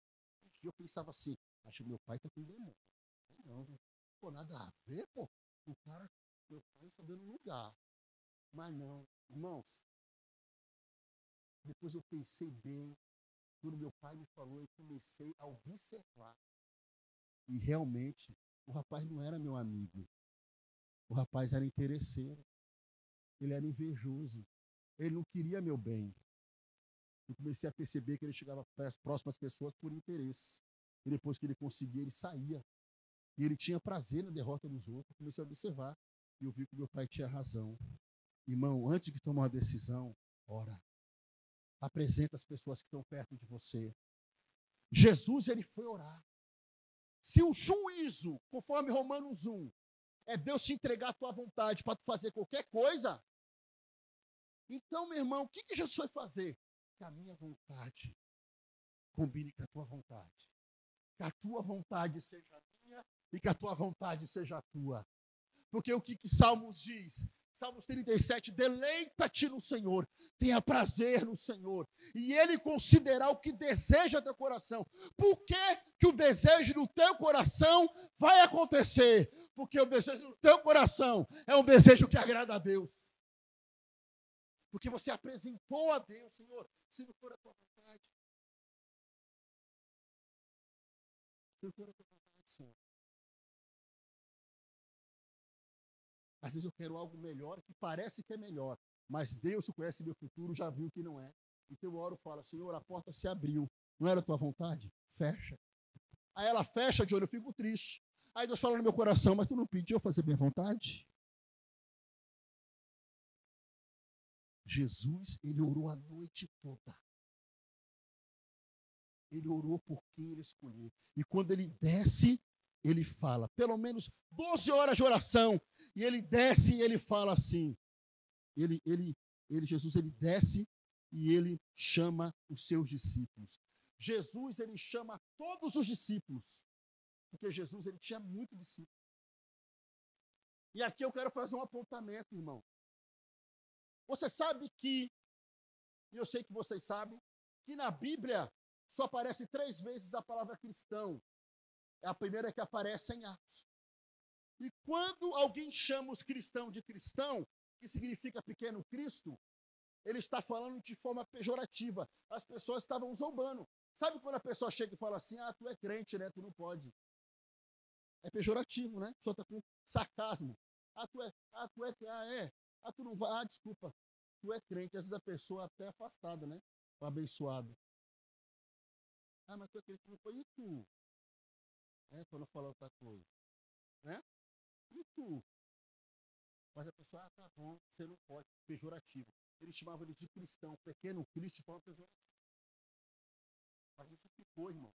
E eu pensava assim: acho que meu pai tá com demônio. Não, não, pô, nada a ver, pô. O cara, meu pai está dando lugar. Mas não, irmãos. Depois eu pensei bem. Quando meu pai me falou, eu comecei a observar. E realmente o rapaz não era meu amigo. O rapaz era interesseiro. Ele era invejoso. Ele não queria meu bem. Eu comecei a perceber que ele chegava às próximas pessoas por interesse. E depois que ele conseguia, ele saía. E ele tinha prazer na derrota dos outros. Eu comecei a observar. E eu vi que meu pai tinha razão. Irmão, antes de tomar uma decisão, ora. Apresenta as pessoas que estão perto de você. Jesus, ele foi orar. Se o juízo, conforme Romanos 1, é Deus te entregar a tua vontade para tu fazer qualquer coisa, então, meu irmão, o que, que Jesus foi fazer? Que a minha vontade combine com a tua vontade. Que a tua vontade seja minha e que a tua vontade seja tua. Porque o que, que Salmos diz? Salmos 37, deleita-te no Senhor, tenha prazer no Senhor, e Ele considerar o que deseja teu coração. Por que, que o desejo do teu coração vai acontecer? Porque o desejo do teu coração é um desejo que agrada a Deus. Porque você apresentou a Deus, Senhor, se não for a tua vontade. Se não for a tua Às vezes eu quero algo melhor que parece que é melhor, mas Deus que conhece meu futuro já viu que não é. Então eu oro e falo, Senhor, a porta se abriu. Não era a tua vontade? Fecha. Aí ela fecha de olho, eu fico triste. Aí Deus fala no meu coração, mas tu não pediu fazer minha vontade? Jesus, ele orou a noite toda. Ele orou por quem ele escolheu. E quando ele desce ele fala, pelo menos 12 horas de oração, e ele desce e ele fala assim. Ele, ele, ele, Jesus, ele desce e ele chama os seus discípulos. Jesus, ele chama todos os discípulos, porque Jesus, ele tinha muito discípulo. E aqui eu quero fazer um apontamento, irmão. Você sabe que, e eu sei que vocês sabem, que na Bíblia só aparece três vezes a palavra cristão. A primeira é que aparece em Atos. E quando alguém chama os cristãos de cristão, que significa pequeno Cristo, ele está falando de forma pejorativa. As pessoas estavam zombando. Sabe quando a pessoa chega e fala assim: ah, tu é crente, né? Tu não pode. É pejorativo, né? Pessoa está com sarcasmo. Ah, tu é, ah, tu é, ah, é. Ah, tu não vai, ah, desculpa. Tu é crente. Às vezes a pessoa até é afastada, né? O abençoado. Ah, mas tu é crente, não foi. E tu? É, quando falar outra coisa. Né? E tu? Mas a pessoa, ah, tá bom, você não pode, pejorativo. Ele chamava ele de cristão, pequeno Cristo forma pejorativa. Mas isso ficou, irmão.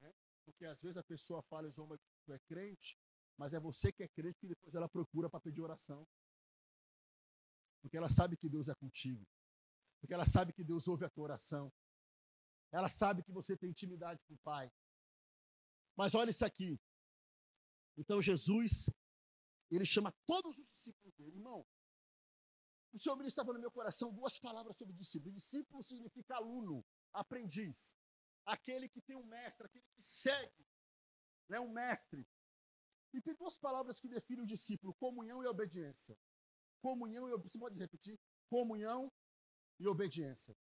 Né? Porque às vezes a pessoa fala, João, mas tu é crente, mas é você que é crente que depois ela procura para pedir oração. Porque ela sabe que Deus é contigo. Porque ela sabe que Deus ouve a tua oração. Ela sabe que você tem intimidade com o Pai. Mas olha isso aqui. Então Jesus, ele chama todos os discípulos dele. Irmão, o Senhor ministrava no meu coração duas palavras sobre discípulo. Discípulo significa aluno, aprendiz. Aquele que tem um mestre, aquele que segue, né, um mestre. E tem duas palavras que definem o discípulo: comunhão e obediência. Comunhão e você pode repetir? Comunhão e obediência.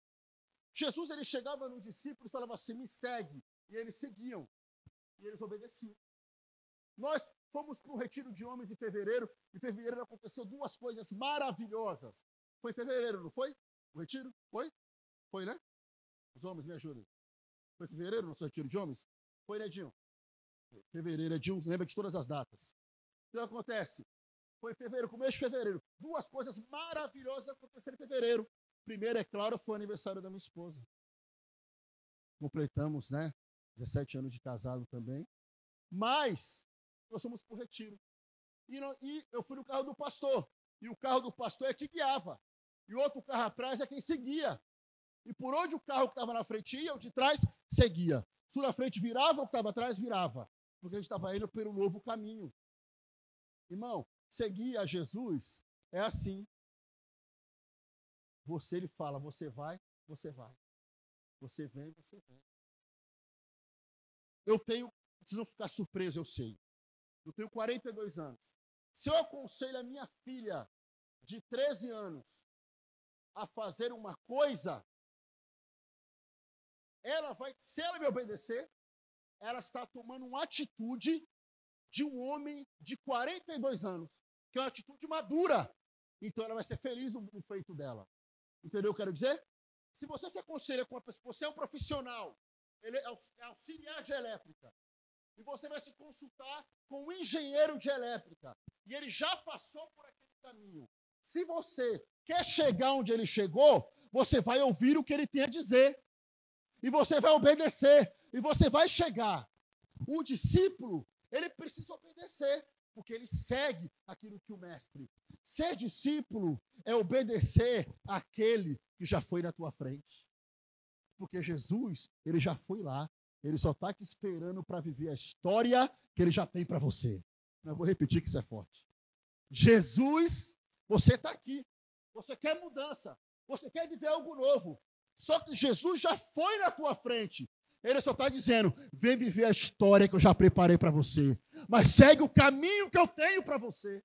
Jesus ele chegava no discípulo e falava assim: "Me segue", e eles seguiam. E eles obedeciam. Nós fomos para retiro de homens em fevereiro, em fevereiro aconteceu duas coisas maravilhosas. Foi em fevereiro, não foi? O retiro? Foi? Foi, né? Os homens me ajudem. Foi em fevereiro nosso retiro de homens? Foi, né, Dinho? Fevereiro é Dinho, lembra de todas as datas. Então acontece. Foi em fevereiro, começo de fevereiro. Duas coisas maravilhosas aconteceram em fevereiro. Primeiro, é claro, foi o aniversário da minha esposa. Completamos, né? 17 anos de casado também. Mas, nós fomos para o retiro. E, não, e eu fui no carro do pastor. E o carro do pastor é que guiava. E o outro carro atrás é quem seguia. E por onde o carro que estava na frente ia, o de trás seguia. Se o na frente virava, o que estava atrás virava. Porque a gente estava indo pelo novo caminho. Irmão, seguir a Jesus é assim. Você, ele fala, você vai, você vai. Você vem, você vem. Eu tenho, vocês vão ficar surpresos, eu sei. Eu tenho 42 anos. Se eu aconselho a minha filha de 13 anos a fazer uma coisa, ela vai, se ela me obedecer, ela está tomando uma atitude de um homem de 42 anos, que é uma atitude madura. Então ela vai ser feliz no, no feito dela. Entendeu o que eu quero dizer? Se você se aconselha com uma pessoa, você é um profissional, ele é, é auxiliar de elétrica, e você vai se consultar com um engenheiro de elétrica, e ele já passou por aquele caminho. Se você quer chegar onde ele chegou, você vai ouvir o que ele tem a dizer, e você vai obedecer, e você vai chegar. Um discípulo, ele precisa obedecer, porque ele segue aquilo que o mestre. Ser discípulo é obedecer àquele que já foi na tua frente. Porque Jesus, ele já foi lá. Ele só está te esperando para viver a história que ele já tem para você. Eu vou repetir que isso é forte. Jesus, você está aqui. Você quer mudança. Você quer viver algo novo. Só que Jesus já foi na tua frente. Ele só está dizendo: vem viver a história que eu já preparei para você. Mas segue o caminho que eu tenho para você.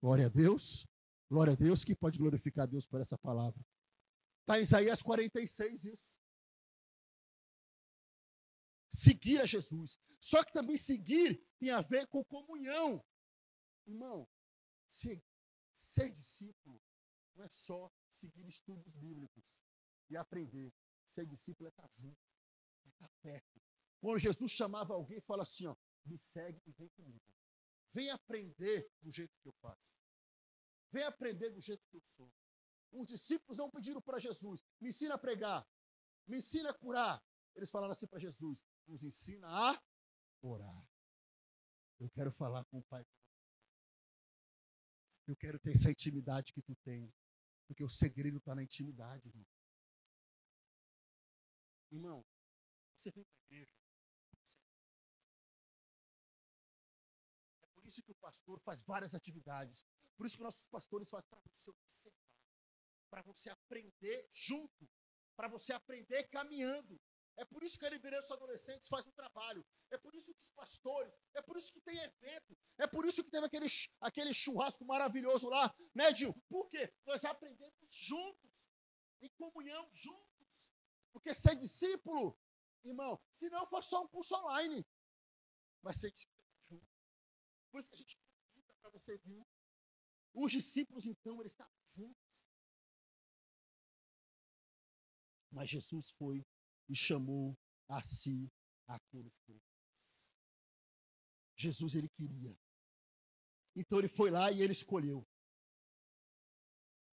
Glória a Deus. Glória a Deus. Que pode glorificar a Deus por essa palavra. Está em Isaías 46 isso. Seguir a Jesus. Só que também seguir tem a ver com comunhão. Irmão, ser, ser discípulo não é só seguir estudos bíblicos e aprender. Ser discípulo é estar junto, é estar perto. Quando Jesus chamava alguém, fala assim: ó, me segue e vem comigo. Vem aprender do jeito que eu faço. Vem aprender do jeito que eu sou. Os discípulos não pediram para Jesus: me ensina a pregar, me ensina a curar. Eles falaram assim para Jesus: nos ensina a orar. Eu quero falar com o Pai. Eu quero ter essa intimidade que tu tem. Porque o segredo está na intimidade, irmão. Irmão, você vem para a igreja. É por isso que o pastor faz várias atividades. Por isso que nossos pastores fazem você observar. Para você aprender junto. Para você aprender caminhando. É por isso que a liderança adolescentes faz um trabalho. É por isso que os pastores, é por isso que tem evento. É por isso que teve aquele, aquele churrasco maravilhoso lá, né, Dil? Por quê? Nós aprendemos juntos, em comunhão, juntos. Porque ser discípulo, irmão, se não for só um curso online, vai ser junto. Por isso que a gente convida para você vir. Os discípulos, então, eles estavam Mas Jesus foi e chamou a si aqueles que Jesus ele queria. Então ele foi lá e ele escolheu.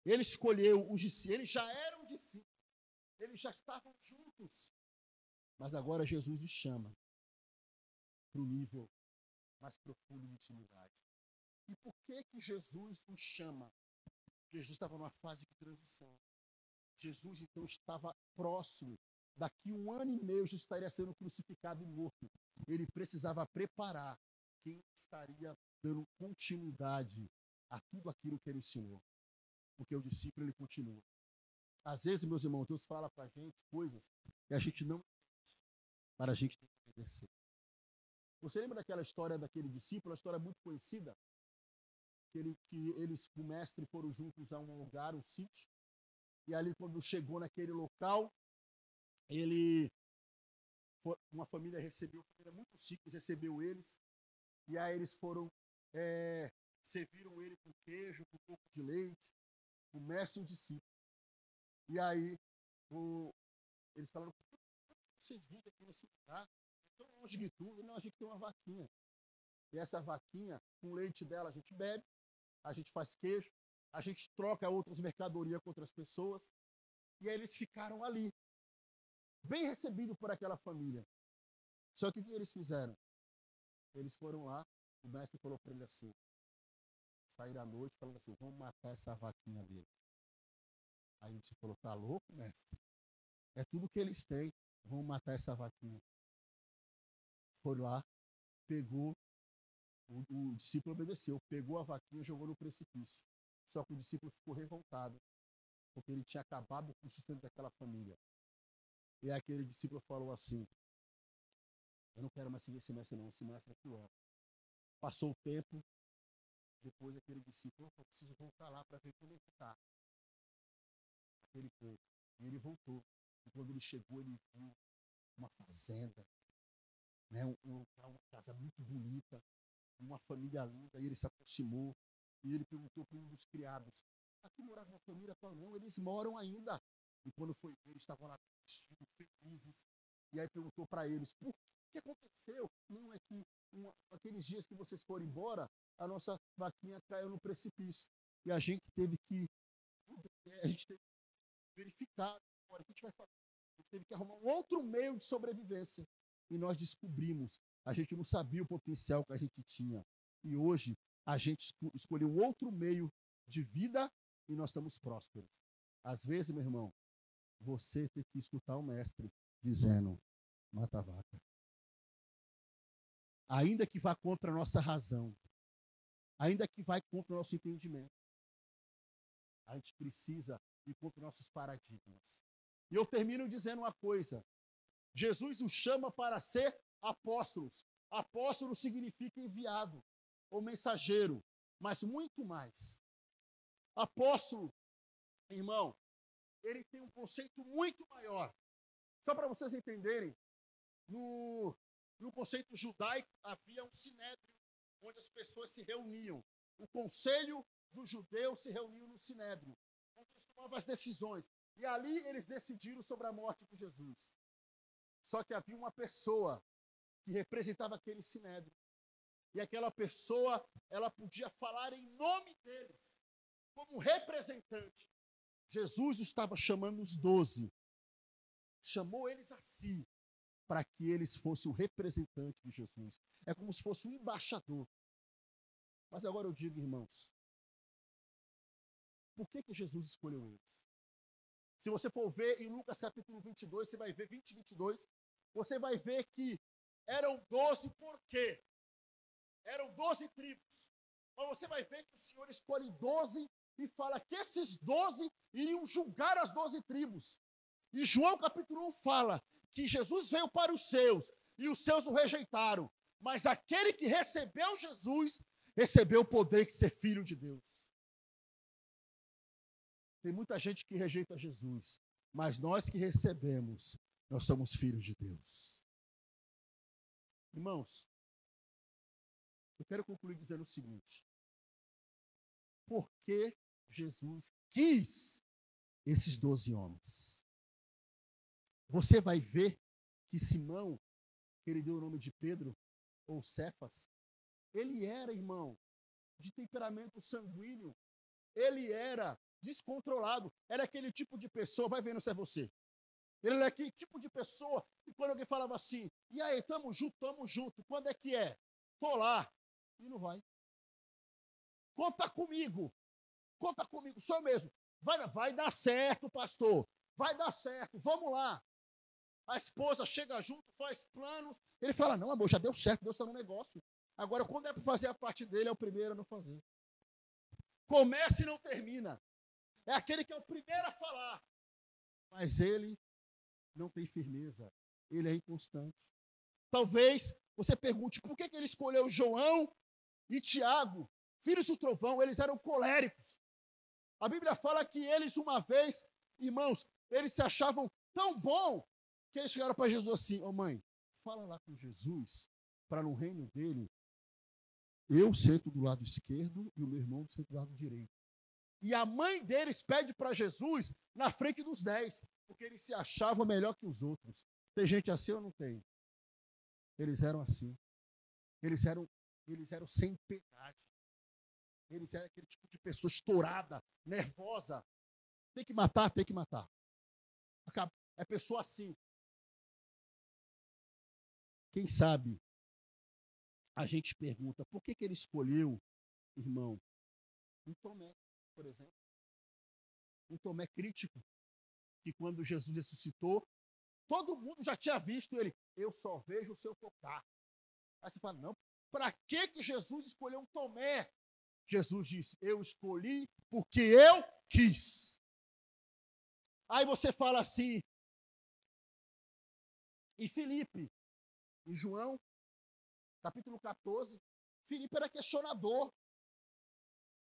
Ele escolheu os discípulos, eles já eram discípulos, eles já estavam juntos. Mas agora Jesus os chama para o nível mais profundo de intimidade. E por que que Jesus os chama? Jesus estava numa fase de transição. Jesus então estava próximo daqui um ano e meio já estaria sendo crucificado e morto. Ele precisava preparar quem estaria dando continuidade a tudo aquilo que ele ensinou. Porque o discípulo ele continua. Às vezes, meus irmãos, Deus fala para a gente coisas que a gente não para a gente ter que obedecer. Você lembra daquela história daquele discípulo, a história muito conhecida? Que, ele, que eles, o mestre, foram juntos a um lugar, um sítio, e ali, quando chegou naquele local, ele uma família recebeu, uma família muito simples recebeu eles, e aí eles foram, é, serviram ele com queijo, com um pouco de leite, o mestre e o discípulo. E aí o, eles falaram, vocês vivem aqui nesse lugar? É tão longe de tudo, não, a gente tem uma vaquinha. E essa vaquinha, com o leite dela, a gente bebe, a gente faz queijo, a gente troca outras mercadorias com outras pessoas. E aí eles ficaram ali, bem recebido por aquela família. Só que o que eles fizeram? Eles foram lá, o mestre falou para ele assim, saíram à noite falando assim, vamos matar essa vaquinha dele. Aí você falou, tá louco, mestre? É tudo que eles têm, vamos matar essa vaquinha. Foi lá, pegou, o, o discípulo obedeceu, pegou a vaquinha e jogou no precipício. Só que o discípulo ficou revoltado, porque ele tinha acabado com o sustento daquela família. E aquele discípulo falou assim: Eu não quero mais seguir esse mestre, não. Esse mestre é pior. Passou o tempo. Depois aquele discípulo, eu preciso voltar lá para ver como ele está. Aquele povo. E ele voltou. E quando ele chegou, ele viu uma fazenda, né? uma casa muito bonita, uma família linda. E ele se aproximou e ele perguntou para um dos criados: Aqui morava uma família? Falou, não, eles moram ainda. E quando foi ver, eles estavam lá vestidos, felizes. E aí perguntou para eles, por que aconteceu? Não, é que uma, aqueles dias que vocês foram embora, a nossa vaquinha caiu no precipício. E a gente teve que, a gente teve que verificar agora o que a gente vai fazer. A gente teve que arrumar um outro meio de sobrevivência. E nós descobrimos, a gente não sabia o potencial que a gente tinha. E hoje a gente escolheu outro meio de vida e nós estamos prósperos. Às vezes, meu irmão, você tem que escutar o mestre dizendo: mata a vaca. Ainda que vá contra a nossa razão, ainda que vá contra o nosso entendimento, a gente precisa ir contra nossos paradigmas. E eu termino dizendo uma coisa: Jesus os chama para ser apóstolos. Apóstolo significa enviado ou mensageiro, mas muito mais. Apóstolo, irmão, ele tem um conceito muito maior. Só para vocês entenderem, no, no conceito judaico havia um sinédrio onde as pessoas se reuniam. O conselho dos judeus se reuniu no sinédrio, onde eles tomavam as decisões. E ali eles decidiram sobre a morte de Jesus. Só que havia uma pessoa que representava aquele sinédrio. E aquela pessoa, ela podia falar em nome deles, como representante. Jesus estava chamando os doze, chamou eles a si, para que eles fossem o representante de Jesus. É como se fosse um embaixador. Mas agora eu digo, irmãos, por que, que Jesus escolheu eles? Se você for ver em Lucas capítulo 22, você vai ver 20 e 22, você vai ver que eram 12 por quê? Eram 12 tribos. Mas você vai ver que o Senhor escolhe 12 e fala que esses 12 iriam julgar as 12 tribos. E João capítulo 1 fala que Jesus veio para os seus e os seus o rejeitaram. Mas aquele que recebeu Jesus recebeu o poder de ser filho de Deus. Tem muita gente que rejeita Jesus, mas nós que recebemos, nós somos filhos de Deus. Irmãos, eu quero concluir dizendo o seguinte: por que Jesus quis esses doze homens? Você vai ver que Simão, que ele deu o nome de Pedro, ou Cefas, ele era, irmão, de temperamento sanguíneo, ele era descontrolado, era aquele tipo de pessoa, vai vendo se é você. Ele era aquele tipo de pessoa que quando alguém falava assim, e aí, tamo junto, tamo junto, quando é que é? Tô lá. E não vai. Conta comigo. Conta comigo, sou mesmo. Vai, vai dar certo, pastor. Vai dar certo, vamos lá. A esposa chega junto, faz planos. Ele fala: Não, amor, já deu certo, Deus está no negócio. Agora, quando é para fazer a parte dele, é o primeiro a não fazer. Começa e não termina. É aquele que é o primeiro a falar. Mas ele não tem firmeza. Ele é inconstante. Talvez você pergunte por que, que ele escolheu João e Tiago, filhos do trovão, eles eram coléricos. A Bíblia fala que eles, uma vez, irmãos, eles se achavam tão bom que eles chegaram para Jesus assim: Ô oh, mãe, fala lá com Jesus, para no reino dele, eu sento do lado esquerdo e o meu irmão sento do lado direito. E a mãe deles pede para Jesus na frente dos dez, porque eles se achavam melhor que os outros. Tem gente assim ou não tem? Eles eram assim. Eles eram, eles eram sem piedade. Eles eram aquele tipo de pessoa estourada, nervosa. Tem que matar, tem que matar. É pessoa assim. Quem sabe a gente pergunta por que, que ele escolheu, irmão, um Tomé, por exemplo. Um Tomé crítico, que quando Jesus ressuscitou, todo mundo já tinha visto ele. Eu só vejo o seu tocar. Aí você fala, não, para que, que Jesus escolheu um Tomé? Jesus disse, eu escolhi porque eu quis. Aí você fala assim, e Felipe, e João, capítulo 14, Filipe era questionador.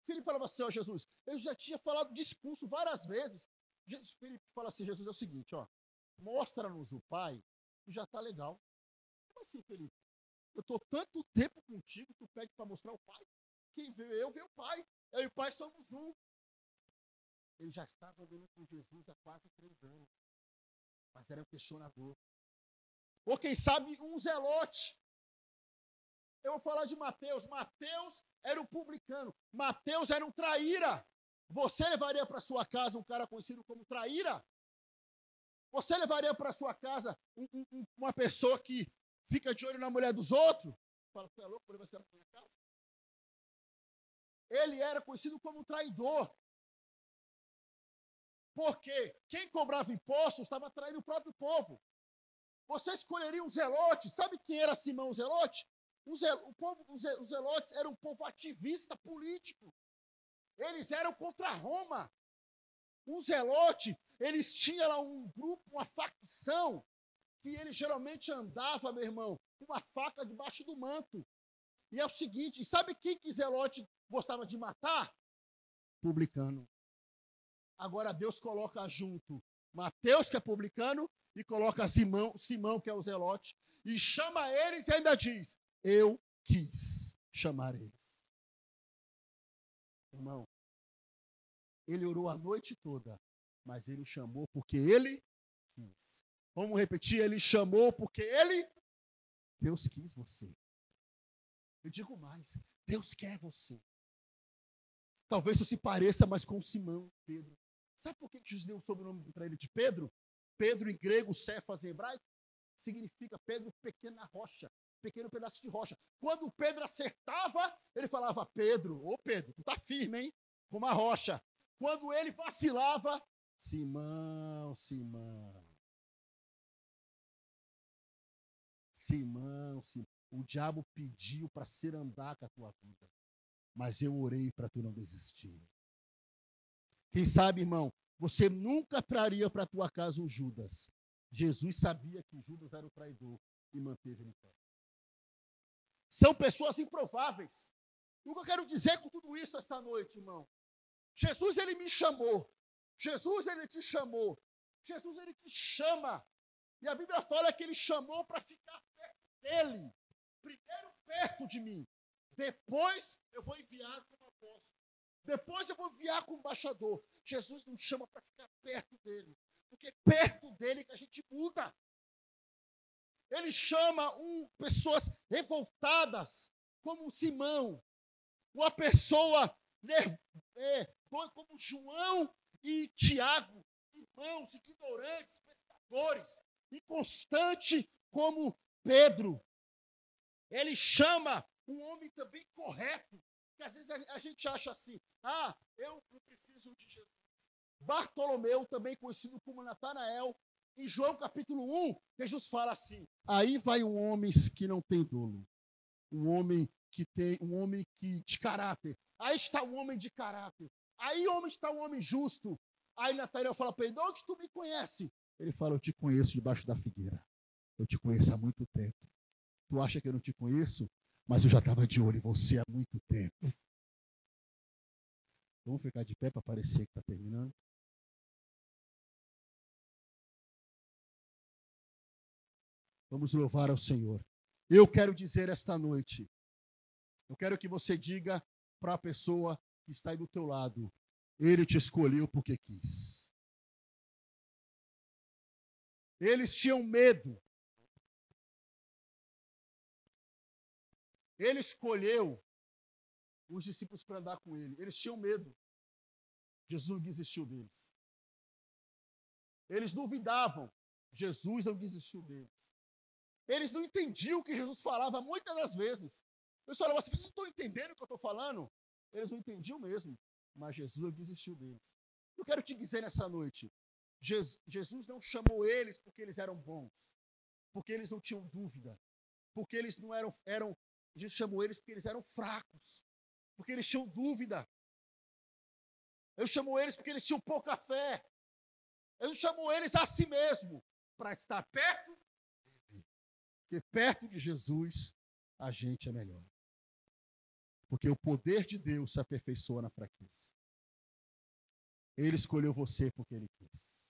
Filipe falava assim, ó Jesus, eu já tinha falado discurso várias vezes. Jesus, Filipe fala assim, Jesus é o seguinte, ó, mostra-nos o Pai, e já está legal. Como assim, Felipe? Eu estou tanto tempo contigo, tu pede para mostrar o Pai? Quem vê eu, vê o Pai. Eu e o Pai somos um. Ele já estava andando com Jesus há quase três anos. Mas era um questionador. Ou quem sabe um zelote. Eu vou falar de Mateus. Mateus era um publicano. Mateus era um traíra. Você levaria para sua casa um cara conhecido como traíra? Você levaria para sua casa um, um, uma pessoa que fica de olho na mulher dos outros? Fala, você é louco, por para minha casa? Ele era conhecido como um traidor. Porque quem cobrava impostos estava traindo o próprio povo. Você escolheria um zelote. Sabe quem era Simão Zelote? o povo, os zelotes eram um povo ativista político. Eles eram contra Roma. Um zelote, eles tinham lá um grupo, uma facção, que ele geralmente andava, meu irmão, com uma faca debaixo do manto. E é o seguinte, sabe quem que zelote gostava de matar? Publicano. Agora Deus coloca junto Mateus, que é publicano, e coloca Simão, Simão, que é o zelote, e chama eles e ainda diz: eu quis chamar eles. Irmão, ele orou a noite toda, mas ele chamou porque ele quis. Vamos repetir, ele chamou porque ele Deus quis você. Eu digo mais, Deus quer você. Talvez isso se pareça mais com Simão, Pedro. Sabe por que Jesus deu o sobrenome para ele de Pedro? Pedro em grego, Cefas em hebraico. significa Pedro pequena rocha, pequeno pedaço de rocha. Quando Pedro acertava, ele falava: Pedro, ô Pedro, tu tá firme, hein? Como a rocha. Quando ele vacilava, Simão, Simão. Simão. O diabo pediu para ser andar com a tua vida, mas eu orei para tu não desistir. Quem sabe, irmão, você nunca traria para tua casa um Judas. Jesus sabia que Judas era o traidor e manteve ele pé. São pessoas improváveis. O que eu quero dizer com tudo isso esta noite, irmão? Jesus, ele me chamou. Jesus, ele te chamou. Jesus, ele te chama. E a Bíblia fala que ele chamou para ficar dele. Primeiro perto de mim. Depois eu vou enviar como apóstolo. Depois eu vou enviar como embaixador. Jesus nos chama para ficar perto dele. Porque perto dele que a gente muda. Ele chama um, pessoas revoltadas, como Simão, uma pessoa é, como João e Tiago, irmãos ignorantes, pescadores, inconstante como Pedro. Ele chama um homem também correto, que às vezes a, a gente acha assim: ah, eu preciso de Jesus. Bartolomeu, também conhecido como Natanael, em João capítulo 1, Jesus fala assim: aí vai um homem que não tem dolo, um homem que tem, um homem que de caráter. Aí está um homem de caráter. Aí homem está um homem justo. Aí Natanael fala para ele: onde tu me conhece? Ele fala: eu te conheço debaixo da figueira. Eu te conheço há muito tempo. Tu acha que eu não te conheço? Mas eu já estava de olho em você há muito tempo. Vamos ficar de pé para parecer que está terminando? Vamos louvar ao Senhor. Eu quero dizer esta noite, eu quero que você diga para a pessoa que está aí do teu lado, ele te escolheu porque quis. Eles tinham medo. Ele escolheu os discípulos para andar com ele. Eles tinham medo. Jesus não desistiu deles. Eles duvidavam. Jesus não desistiu deles. Eles não entendiam o que Jesus falava muitas das vezes. Só falava, vocês estão entendendo o que eu estou falando? Eles não entendiam mesmo, mas Jesus desistiu deles. Eu quero te dizer nessa noite, Jesus não chamou eles porque eles eram bons, porque eles não tinham dúvida, porque eles não eram, eram Jesus chamou eles porque eles eram fracos, porque eles tinham dúvida. Eu chamo eles porque eles tinham pouca fé. Eu chamo eles a si mesmo para estar perto porque perto de Jesus a gente é melhor. Porque o poder de Deus se aperfeiçoa na fraqueza. Ele escolheu você porque ele quis.